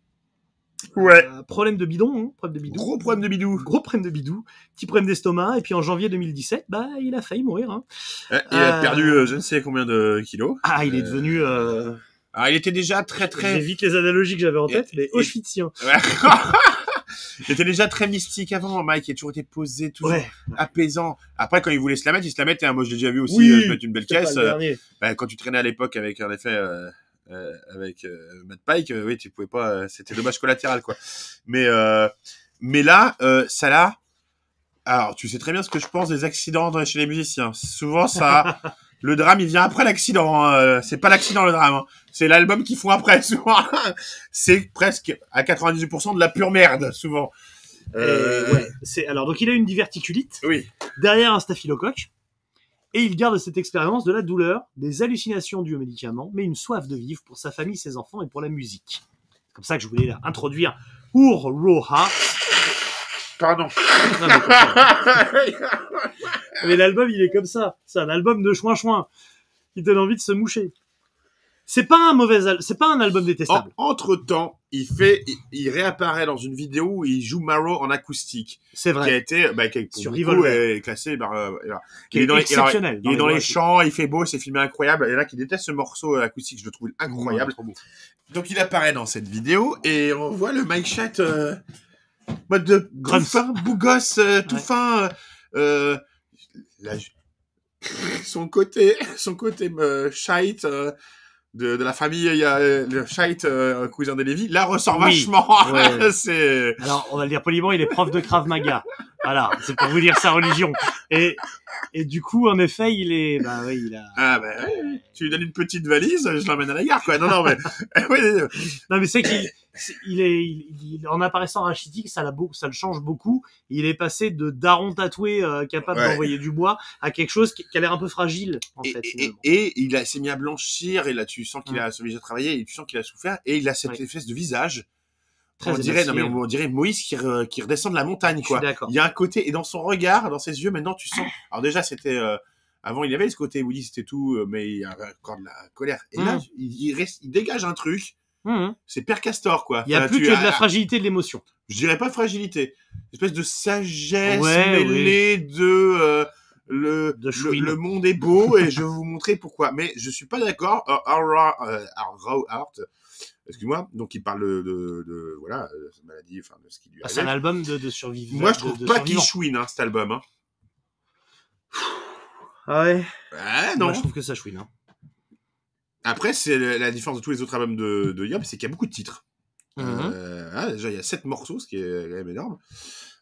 Ouais. Euh, problème de bidon, hein, problème de bidon. Gros problème de bidou. Gros problème de bidou, petit problème d'estomac, et puis en janvier 2017, bah il a failli mourir. hein. Il a Euh, perdu euh, je ne sais combien de kilos. Ah, il est devenu. Alors il était déjà très très. J'évite les analogies que j'avais en Et- tête, mais et- Auschwitzien. Était déjà très mystique avant, Mike. Il a toujours été posé, toujours Ouais. apaisant. Après, quand il voulait se la mettre, il se la mettait. hein. Moi, je l'ai déjà vu aussi Oui, euh, se mettre une belle caisse. euh, bah, quand tu traînais à l'époque avec, en effet, euh, euh, avec euh, Matt Pike, oui, tu pouvais pas. C'était dommage collatéral, quoi. Mais, mais là, ça l'a Alors, tu sais très bien ce que je pense des accidents chez les musiciens. Souvent, ça, le drame, il vient après l'accident. hein. Euh, C'est pas l'accident le drame. hein. C'est l'album qu'ils font après. Souvent, c'est presque à 98% de la pure merde. Souvent. Euh, ouais, c'est alors donc il a une diverticulite Oui. derrière un staphylocoque et il garde cette expérience de la douleur, des hallucinations dues aux médicaments, mais une soif de vivre pour sa famille, ses enfants et pour la musique. C'est comme ça que je voulais introduire Ur Roha. Pardon. Non, mais, l'album il est comme ça, c'est un album de chouin chouin qui donne envie de se moucher. C'est pas un mauvais, al- c'est pas un album détestable. entre temps, il fait, il, il réapparaît dans une vidéo où il joue Maro en acoustique, c'est qui a vrai, été, bah, qui, pour Sur beaucoup, Revolver. est classé. Bah, euh, qui il est est dans les- alors, exceptionnel. Il est dans les tout. champs, il fait beau, c'est filmé incroyable. Et là, qui déteste ce morceau euh, acoustique, je le trouve incroyable. Ouais. Donc il apparaît dans cette vidéo et on voit le Mike Chat euh, mode de Grunts. fin, beau gosse, euh, tout Ouais. fin. Euh, son côté, son côté euh, shite euh, de, de la famille, il y a euh, le shite euh, cousin de Lévi, là ressort Oui. vachement. Ouais. c'est Alors, on va le dire poliment, il est prof de Krav Maga. Voilà, c'est pour vous dire sa religion. Et, et du coup, en effet, il est, bah oui, il a. ah ben ouais, tu lui donnes une petite valise, je l'emmène à la gare quoi. Non non mais euh, Non, mais c'est qu'il, il est, il, il- en apparaissant rachitique, ça l'a ça le change beaucoup. Il est passé de daron tatoué, euh, capable Ouais. d'envoyer du bois, à quelque chose qui, qui a l'air un peu fragile, en et, fait. et- et il a- s'est mis à blanchir et là tu sens qu'il Mm. a celui à travailler et tu sens qu'il a souffert et il a cette Ouais. espèce de visage Très on dirait, non, mais on, dirait Moïse qui, re- qui redescend de la montagne, quoi. d'accord. Il y a un côté, et dans son regard, dans ses yeux, maintenant, tu sens. Alors, déjà, c'était. euh, avant, il y avait ce côté Woody, c'était tout, euh, mais il y avait encore de la colère. Et là, Mm. il, il reste, il dégage un truc. Mhm. C'est Père Castor, quoi. Il y a Enfin, plus tu que de as- la fragilité de l'émotion. Je dirais pas fragilité. Une espèce de sagesse Ouais, mêlée de. euh, le, De le, monde est beau et je vais vous montrer pourquoi. Mais je suis pas d'accord. Euh, euh, Aura Hart, excuse-moi, donc il parle de, de, de- voilà, euh, cette maladie, enfin de ce qui lui Ah, c'est un arrive. album de, de survivants. Moi, je de- trouve de pas qu'il chouine, hein, cet album. Hein. Ah ouais. Ouais, non. Moi, je trouve que ça chouine. Hein. Après, c'est la différence de tous les autres albums de, de Yob, c'est qu'il y a beaucoup de titres. Mhm. Euh, ah, déjà, il y a sept morceaux, ce qui est quand même énorme.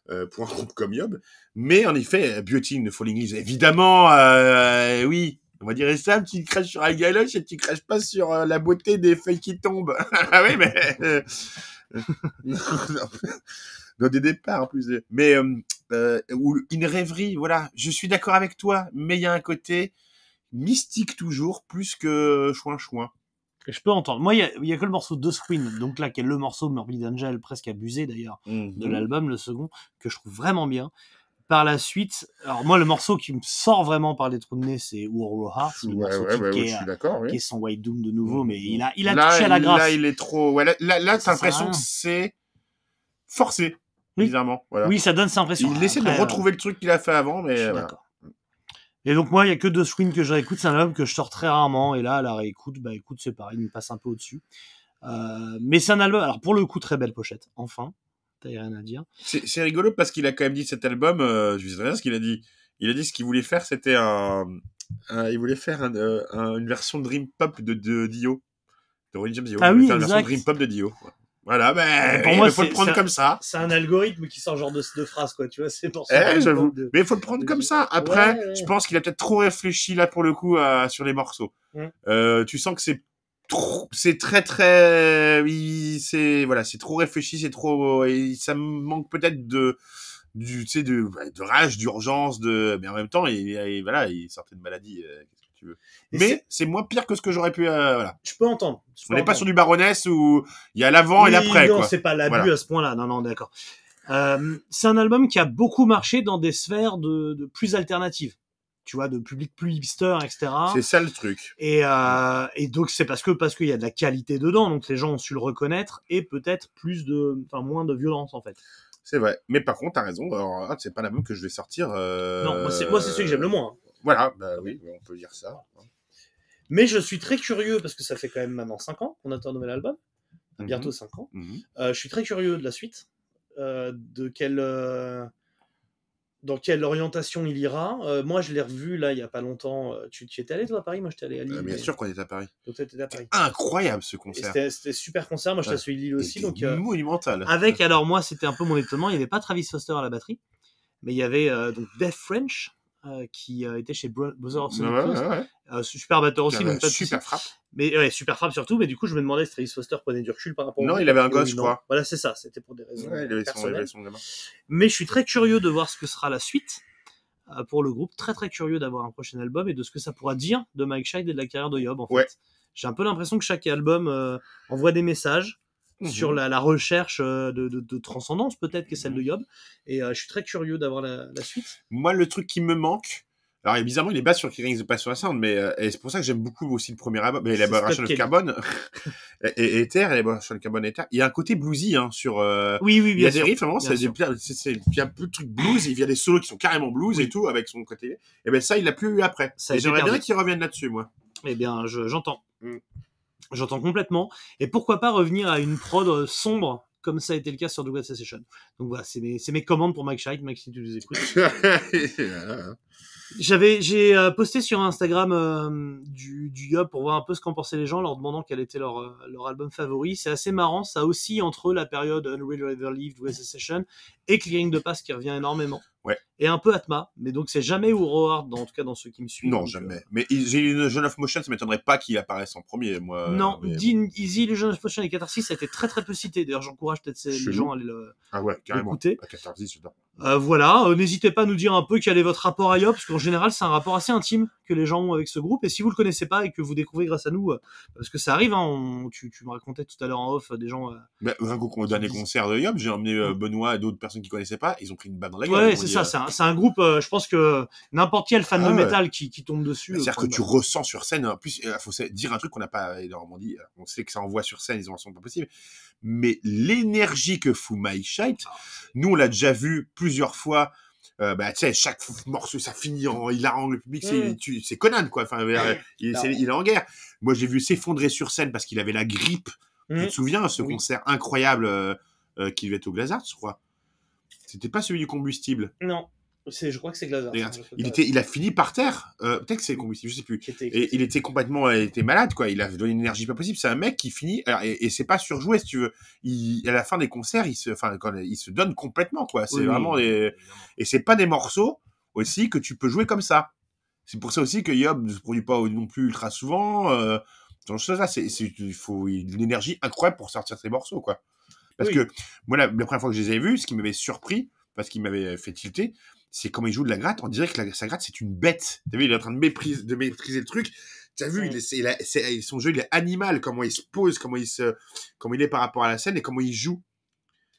euh, pour un groupe comme Yob. Mais en effet, Beauty in the Falling Leaves, évidemment, euh, oui. On va dire ça, tu craches sur un galoche et tu craches pas sur euh, la beauté des feuilles qui tombent. ah oui, mais... euh, non, non. Non, des départs en plus. Mais, euh, ou une rêverie, voilà. Je suis d'accord avec toi, mais il y a un côté mystique toujours, plus que chouin-chouin. Je peux entendre. Moi, il y a, a que le morceau de Screen, donc là, qui est le morceau Morbid Angel, presque abusé d'ailleurs, Mhm. de l'album, le second, que je trouve vraiment bien. Par la suite, alors moi, le morceau qui me sort vraiment par les trous de nez, c'est War Hearts, le Ouais, morceau ouais, qui, ouais, qui ouais, est, oui. qui est son White Doom de nouveau, mais il a, il a là, touché à la grâce. Là, il est trop. Là, là, là, t'as l'impression que c'est forcé, Oui. bizarrement. Voilà. Oui, ça donne cette impression. il essaie de euh, retrouver le truc qu'il a fait avant, mais Je suis voilà. d'accord. Et donc moi, il y a que deux Screen que je réécoute. C'est un album que je sors très rarement. Et là, à la réécoute, bah écoute, c'est pareil, il me passe un peu au-dessus. Euh, mais c'est un album, alors pour le coup, très belle pochette. Enfin, t'as rien à dire. C'est rigolo parce qu'il a quand même dit cet album, euh, je sais rien ce qu'il a dit. Il a dit ce qu'il voulait faire, c'était un, un- il voulait faire un, euh, un- une version Dream Pop de, de Dio, de Ronnie James Dio. Ah Il voulait oui, faire une version. Dream Pop de Dio. Voilà, ben, Pour il moi, faut le c'est- prendre comme ça. C'est un algorithme qui sort genre de, de phrases, quoi. Tu vois, c'est pour ça. Eh, j'avoue. de- Mais il faut le prendre de- comme ça. Après, Ouais, ouais. je pense qu'il a peut-être trop réfléchi là pour le coup à- sur les morceaux. Mm. Euh, tu sens que c'est trop, c'est très très, oui, c'est voilà, c'est trop réfléchi, c'est trop, et ça me manque peut-être de du, tu sais, de, de rage, d'urgence, de, mais en même temps, il, il- voilà, il sortait de maladie. euh, Qu'est-ce que tu veux Et Mais c'est- moins pire que ce que j'aurais pu. euh, voilà. Je peux entendre. Je peux On n'est pas sur du baroness où il y a l'avant et l'après, non, quoi. c'est pas l'abus Voilà. à ce point-là. Non, non, d'accord. Euh, c'est un album qui a beaucoup marché dans des sphères de, de plus alternatives. Tu vois, de public plus hipster, etc. C'est ça le truc. Et, euh, et donc c'est parce que parce qu'il y a de la qualité dedans, donc les gens ont su le reconnaître et peut-être plus de, enfin moins de violence en fait. C'est vrai. Mais par contre, t'as raison. Alors, ah, c'est pas l'album que je vais sortir. euh, Non, moi c'est moi c'est celui que j'aime le moins. hein. Voilà, bah oui, on peut dire ça. Mais je suis très curieux parce que ça fait quand même maintenant 5 ans qu'on attend un nouvel album, bientôt 5 ans. Mhm. Euh, je suis très curieux de la suite, de quelle, euh, dans quelle orientation il ira. Euh, moi, je l'ai revu là il y a pas longtemps. Euh, Tu, tu étais allé toi à Paris? Moi, j'étais allé à Lille. Euh, bien mais- sûr qu'on est à Paris. Donc toi, t'étais à Paris. Incroyable ce concert. C'était super concert. Moi, j'étais Ouais. à Lille aussi. Donc euh, monumental. avec alors moi, c'était un peu mon étonnement. Il n'y avait pas Travis Foster à la batterie. mais il y avait donc French euh, qui euh, était chez Bro- Brother of Ouais, Sonic ouais, Youth. ouais. Euh, super batteur aussi, donc pas super frappe. Mais ouais, super frappe surtout. Mais du coup, je me demandais si Travis Foster prenait du recul par rapport. Non, il avait un gosse, je crois. Voilà, c'est ça. C'était pour des raisons Ouais, il avait son, il personnelles. avait son gamin. Mais je suis très curieux de voir ce que sera la suite pour le groupe. Très très curieux d'avoir un prochain album et de ce que ça pourra dire de Mike Scheid et de la carrière de Yob. En fait, j'ai un peu l'impression que chaque album envoie des messages Mhm. sur la, la recherche euh, de, de- de transcendance peut-être qu'est Mhm. celle de Yob. Et euh, je suis très curieux d'avoir la, la suite. Moi, le truc qui me manque, alors et bizarrement, il est bas sur Killing the Past Sound, mais euh, c'est pour ça que j'aime beaucoup aussi le premier album, mais l'élaboration de carbone et, et Ether, l'élaboration de carbone Ether. Il y a un côté bluesy hein, sur. euh, Oui, oui, il y a bien sûr. des riffs, vraiment, bien c'est il y a un peu de trucs blues, il y a des solos qui sont carrément blues et tout avec son côté. Et ben ça, il l'a plus eu après. Ça Et J'aimerais bien qu'il revienne là-dessus, moi. Eh bien, je- j'entends. Mm. J'entends complètement. Et pourquoi pas revenir à une prod euh, sombre, comme ça a été le cas sur Douglas Session. Donc voilà, c'est mes, mes commandes pour Mike Scheid. Mike, si tu nous écoutes. J'avais, j'ai euh, posté sur Instagram euh, du, du Yob pour voir un peu ce qu'en pensaient les gens, leur demandant quel était leur, euh, leur album favori. C'est assez marrant, ça aussi entre la période Unreal River Lived, Douglas Session et Clearing the Pass qui revient énormément. Ouais. Et un peu Atma, mais donc c'est jamais dans, en tout cas dans ceux qui me suivent. non, Donc, jamais. Mais il- j'ai une Jeune of Motion, ça m'étonnerait pas qu'il apparaisse en premier, moi. Non, mais- Easy, les jeunes Potion et Catharsis, ça a été très très peu cité. D'ailleurs, j'encourage peut-être les gens à aller le- Ah ouais, carrément. À 14 j'adore. Euh, voilà, euh, n'hésitez pas à nous dire un peu quel est votre rapport à Yop, parce qu'en général, c'est un rapport assez intime que les gens ont avec ce groupe. Et si vous le connaissez pas et que vous découvrez grâce à nous, euh, parce que ça arrive, hein, on- tu, tu me racontais tout à l'heure en off des gens. Bah, au dernier concert de Yop, j'ai emmené Benoît et d'autres personnes qui connaissaient pas, ils ont pris une balle dans la gueule. Ouais, c'est ça. C'est un, groupe. je pense que n'importe quel fan Ah de ouais. métal qui, qui tombe dessus. C'est-à-dire que tu ressens sur scène, en plus, il faut dire un truc qu'on n'a pas énormément dit, on sait que ça envoie sur scène, ils ont un son pas possible, mais l'énergie que fout My Shite, nous on l'a déjà vu plusieurs fois, euh, bah, tu sais, chaque morceau, ça finit en, il harangue le public, c'est, Mm. tu- c'est Conan, quoi, enfin, il, est en guerre. Moi, j'ai vu s'effondrer sur scène parce qu'il avait la grippe. Tu Mhm. te souviens, ce Oui. concert incroyable, euh, euh, qui devait être au Glazart, je crois? C'était pas celui du combustible? Non, je crois que c'est Glazer. Il pas. était, il a fini par terre. Euh, peut-être que c'est le combustible, je sais plus. Qui était- Et il était complètement, il était malade, quoi. Il a donné une énergie pas possible. C'est un mec qui finit, alors, et, et c'est pas surjoué, si tu veux. Il, à la fin des concerts, il se, enfin, quand il se donne complètement, quoi. C'est Oui, oui, vraiment des, et c'est pas des morceaux aussi que tu peux jouer comme ça. C'est pour ça aussi que Yob ne se produit pas non plus ultra souvent. Euh, dans ce là c'est, il faut une énergie incroyable pour sortir ces morceaux, quoi. Parce Oui. que moi, la, la première fois que je les ai vus, ce qui m'avait surpris, parce qu'il m'avait fait tilter, c'est comment il joue de la gratte. On dirait que la, sa gratte, c'est une bête. T'as vu, il est en train de, méprise, de maîtriser le truc. T'as vu, il est, il a- son jeu, il est animal, comment il se pose, comment il se, comment il est par rapport à la scène et comment il joue.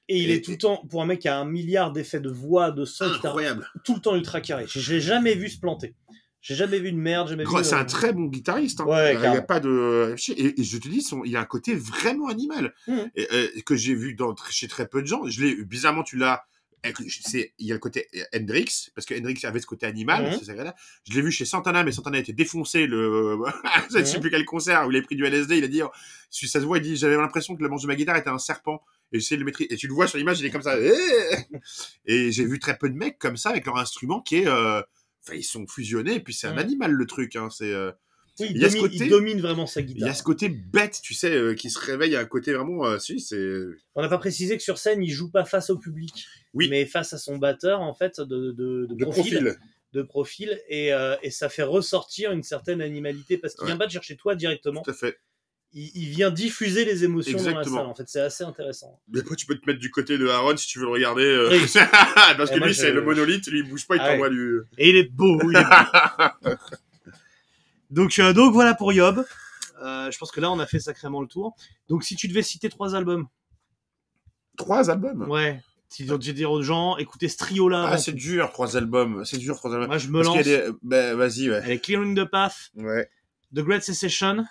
Et il Et- est tout le temps, pour un mec qui a un milliard d'effets de voix, de son, Incroyable. tout le temps ultra carré. Je, l'ai jamais vu se planter. J'ai jamais vu de merde, jamais Gros, vu. C'est euh, un très bon guitariste. Hein. Ouais, il n'y a pas de. Et, et je te dis, son, il a un côté vraiment animal. Et, euh, que j'ai vu dans, chez très peu de gens. Je l'ai bizarrement, tu l'as. Il y a le côté Hendrix, parce que Hendrix avait ce côté animal. Mhm. Je l'ai vu chez Santana, mais Santana a été défoncé. Le... je ne sais Mhm. plus quel concert où il a pris du LSD. Il a dit, oh, si ça se voit, il dit J'avais l'impression que le manche de ma guitare était un serpent. Et j'essayais de le maîtriser. Et tu le vois sur l'image, il est comme ça. Et j'ai vu très peu de mecs comme ça avec leur instrument qui est. euh, Enfin, ils sont fusionnés, et puis c'est un Mhm. animal le truc. Hein. C'est. euh, oui, il, il y a ce domine, côté- il domine vraiment sa il y guitare. a ce côté bête, tu sais, euh, qui se réveille, a un côté vraiment, euh, si, c'est... On n'a pas précisé que sur scène, il joue pas face au public, Oui. mais face à son batteur, en fait, de, de, de De profil. profil. De profil et, euh, et ça fait ressortir une certaine animalité parce qu'il Ouais. vient pas te chercher toi directement. Tout à fait. Il, il vient diffuser les émotions dans la Exactement. salle. En fait, c'est assez intéressant. Mais après, tu peux te mettre du côté de Aaron si tu veux le regarder. euh, Oui. Parce Et que moi, lui, je- c'est le monolithe, lui, il bouge pas, il Ah t'envoie du... Et il est beau. il est beau. donc, euh, donc voilà pour Yob. Euh, je pense que là, on a fait sacrément le tour. Donc, si tu devais citer trois albums, Trois albums ouais. Si tu devais dire aux gens, écoutez ce trio-là. Ah, c'est dur, trois albums. C'est dur, trois albums. Moi, je me Parce lance. des... Ben, vas-y, ouais. Elle est Clearing the Path, Ouais, The Great Secession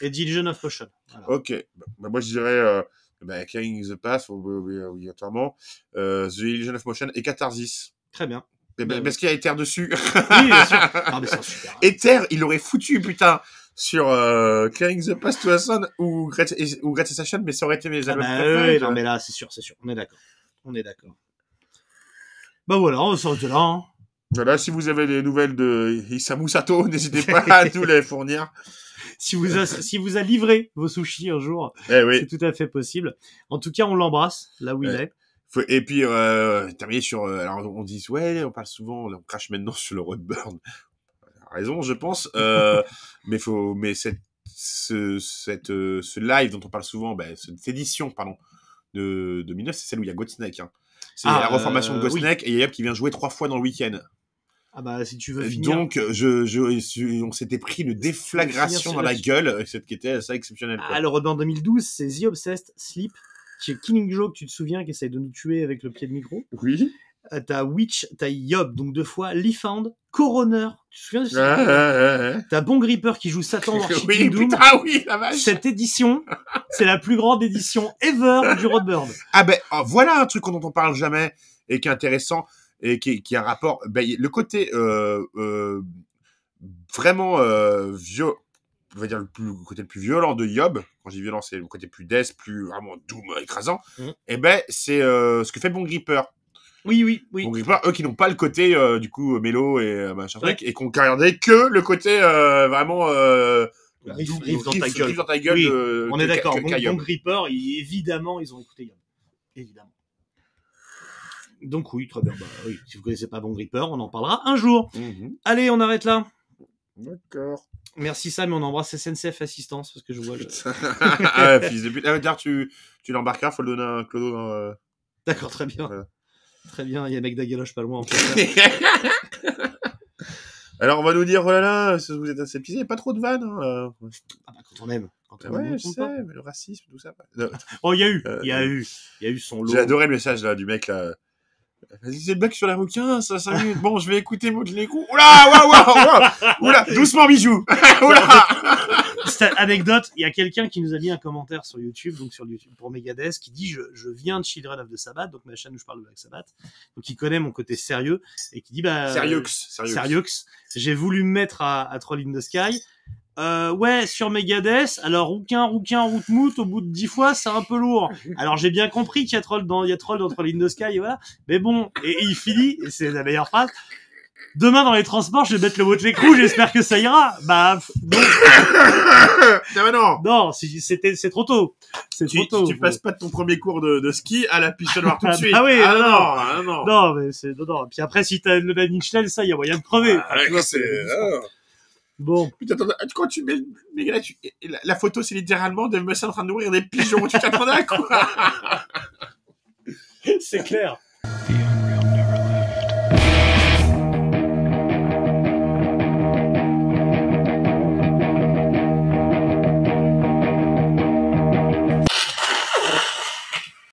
et The Illusion of Motion. Voilà. ok. Bah, moi, je dirais... Euh... Ben, Carrying the Path, obligatoirement. Euh, The Illusion of Motion et Catharsis. Très bien. Parce qu'il y a Ether dessus. Oui, bien sûr. Ah, mais super. Ether, il aurait foutu, putain, sur euh, Clearing the Past to a Son ou Great, ou Great Session, mais ça aurait été mes Ah albums bah, non, mais là, c'est sûr, c'est sûr. On est d'accord. On est d'accord. Bah voilà, on s'arrête là. Hein. Voilà, si vous avez des nouvelles de Isamu Sato, n'hésitez pas à nous les fournir. Si vous a, si vous a livré vos sushis un jour, Eh oui, c'est tout à fait possible. En tout cas, on l'embrasse là où il est. Et puis, euh, terminer sur. euh, alors, on dit, ouais, on parle souvent, on crache maintenant sur le Roadburn. raison, je pense. Euh, mais faut, mais cette, ce, cette, euh, ce live dont on parle souvent, ben, cette édition, pardon, de, de 2009, c'est celle où il y a Godsnake. Hein. C'est Ah, la reformation euh, de Godsnake et il y a Yop qui vient jouer trois fois dans le week-end. Ah bah si tu veux finir. Donc, je, je, on s'était pris une déflagration dans la gueule, cette qui était assez exceptionnelle. quoi. Ah, le Roadburn 2012, c'est The Obsessed, Sleep, qui est Killing Joke, tu te souviens, qui essaye de nous tuer avec le pied de micro. Oui. Euh, T'as Witch, t'as Yob, donc deux fois, Lee Found, Coroner, tu te souviens de Ouais, ouais, ouais, ouais. T'as Bon Gripper qui joue Satan dans Oui, putain, oui, la vache. Cette édition, c'est la plus grande édition ever du Roadburn. Ah ben oh, voilà un truc dont on parle jamais et qui est intéressant et qui, qui a un rapport. Ben, le côté euh, euh, vraiment euh, vieux, on va dire le, plus, le côté le plus violent de Yob. Quand je dis violent, c'est le côté plus death, plus vraiment doom, écrasant. Mhm. Et ben c'est euh, ce que fait Bon Gripper. Oui, oui, oui. Bon Gripper, eux qui n'ont pas le côté euh, du coup mélo et euh, machin Ouais. truc et qui ont regardé que le côté euh, vraiment euh, Riff- doom, riff dans ta gueule. riff dans ta gueule Oui, de- On est d'accord. Bon, bon. Gripper, il- évidemment, ils ont écouté Yob. Évidemment. Donc oui, très bien. Bah, oui, si vous connaissez pas Bon Gripper, on en parlera un jour. Mhm. Allez, on arrête là. D'accord. Merci Sam, on embrasse SNCF Assistance parce que je vois le. ah, fils de pute. Ah, d'ailleurs, tu, tu l'embarqueras, faut le donner à un clodo dans. euh, D'accord, très bien. Voilà. Très bien, il y a mec d'Agaloche pas loin. faire. Alors, on va nous dire, oh là là, vous êtes assez pisé, il n'y a pas trop de vannes. Hein, euh. Ah bah, quand on aime. Quand on Ouais, aime, on je sais, pas. mais le racisme, tout ça. Non, Oh, il y a eu, Euh, il y a eu, il y a eu son lot. J'ai adoré le message là, du mec là. Vas-y, c'est le blague sur les requins, ça 5 minutes. Bon, je vais écouter Maud Légrou. Oula, waouh, waouh, waouh. Oula, doucement, bijou. Oula. Cette anecdote, il y a quelqu'un qui nous a mis un commentaire sur YouTube, donc sur YouTube pour Megadeth, qui dit je, je viens de Children of the Sabbath, donc ma chaîne où je parle de Black Sabbath, donc il connaît mon côté sérieux et qui dit bah Sérieux, sérieux. Sérieux, j'ai voulu me mettre à, à Troll in the Sky. Euh, ouais, sur Megadeth, alors rouquin, rouquin, route moute, au bout de dix fois, c'est un peu lourd. Alors j'ai bien compris qu'il y a troll dans, il y a troll in the Sky, et voilà. Mais bon, et, et il finit, et c'est la meilleure phrase. Demain dans les transports, je vais mettre le Motley Crue, j'espère que ça ira. Bah, pff, non, Non, c'était, c'est trop tôt. C'est Tu, trop tôt. tu passes pas de ton premier cours de, de ski à la piste noire tout de Ah, suite. bah oui, ah non, non, ah non. Non, mais c'est, non, non. Puis après, si t'as le Nails, ça, il y a moyen de crever. Ah, Enfin, tu c'est- ah. Bon. Putain, attends, quand tu mets, mais là, tu- la, la photo, c'est littéralement Dave Mustaine en train de nourrir des pigeons. tu t'attendais à quoi? C'est clair. The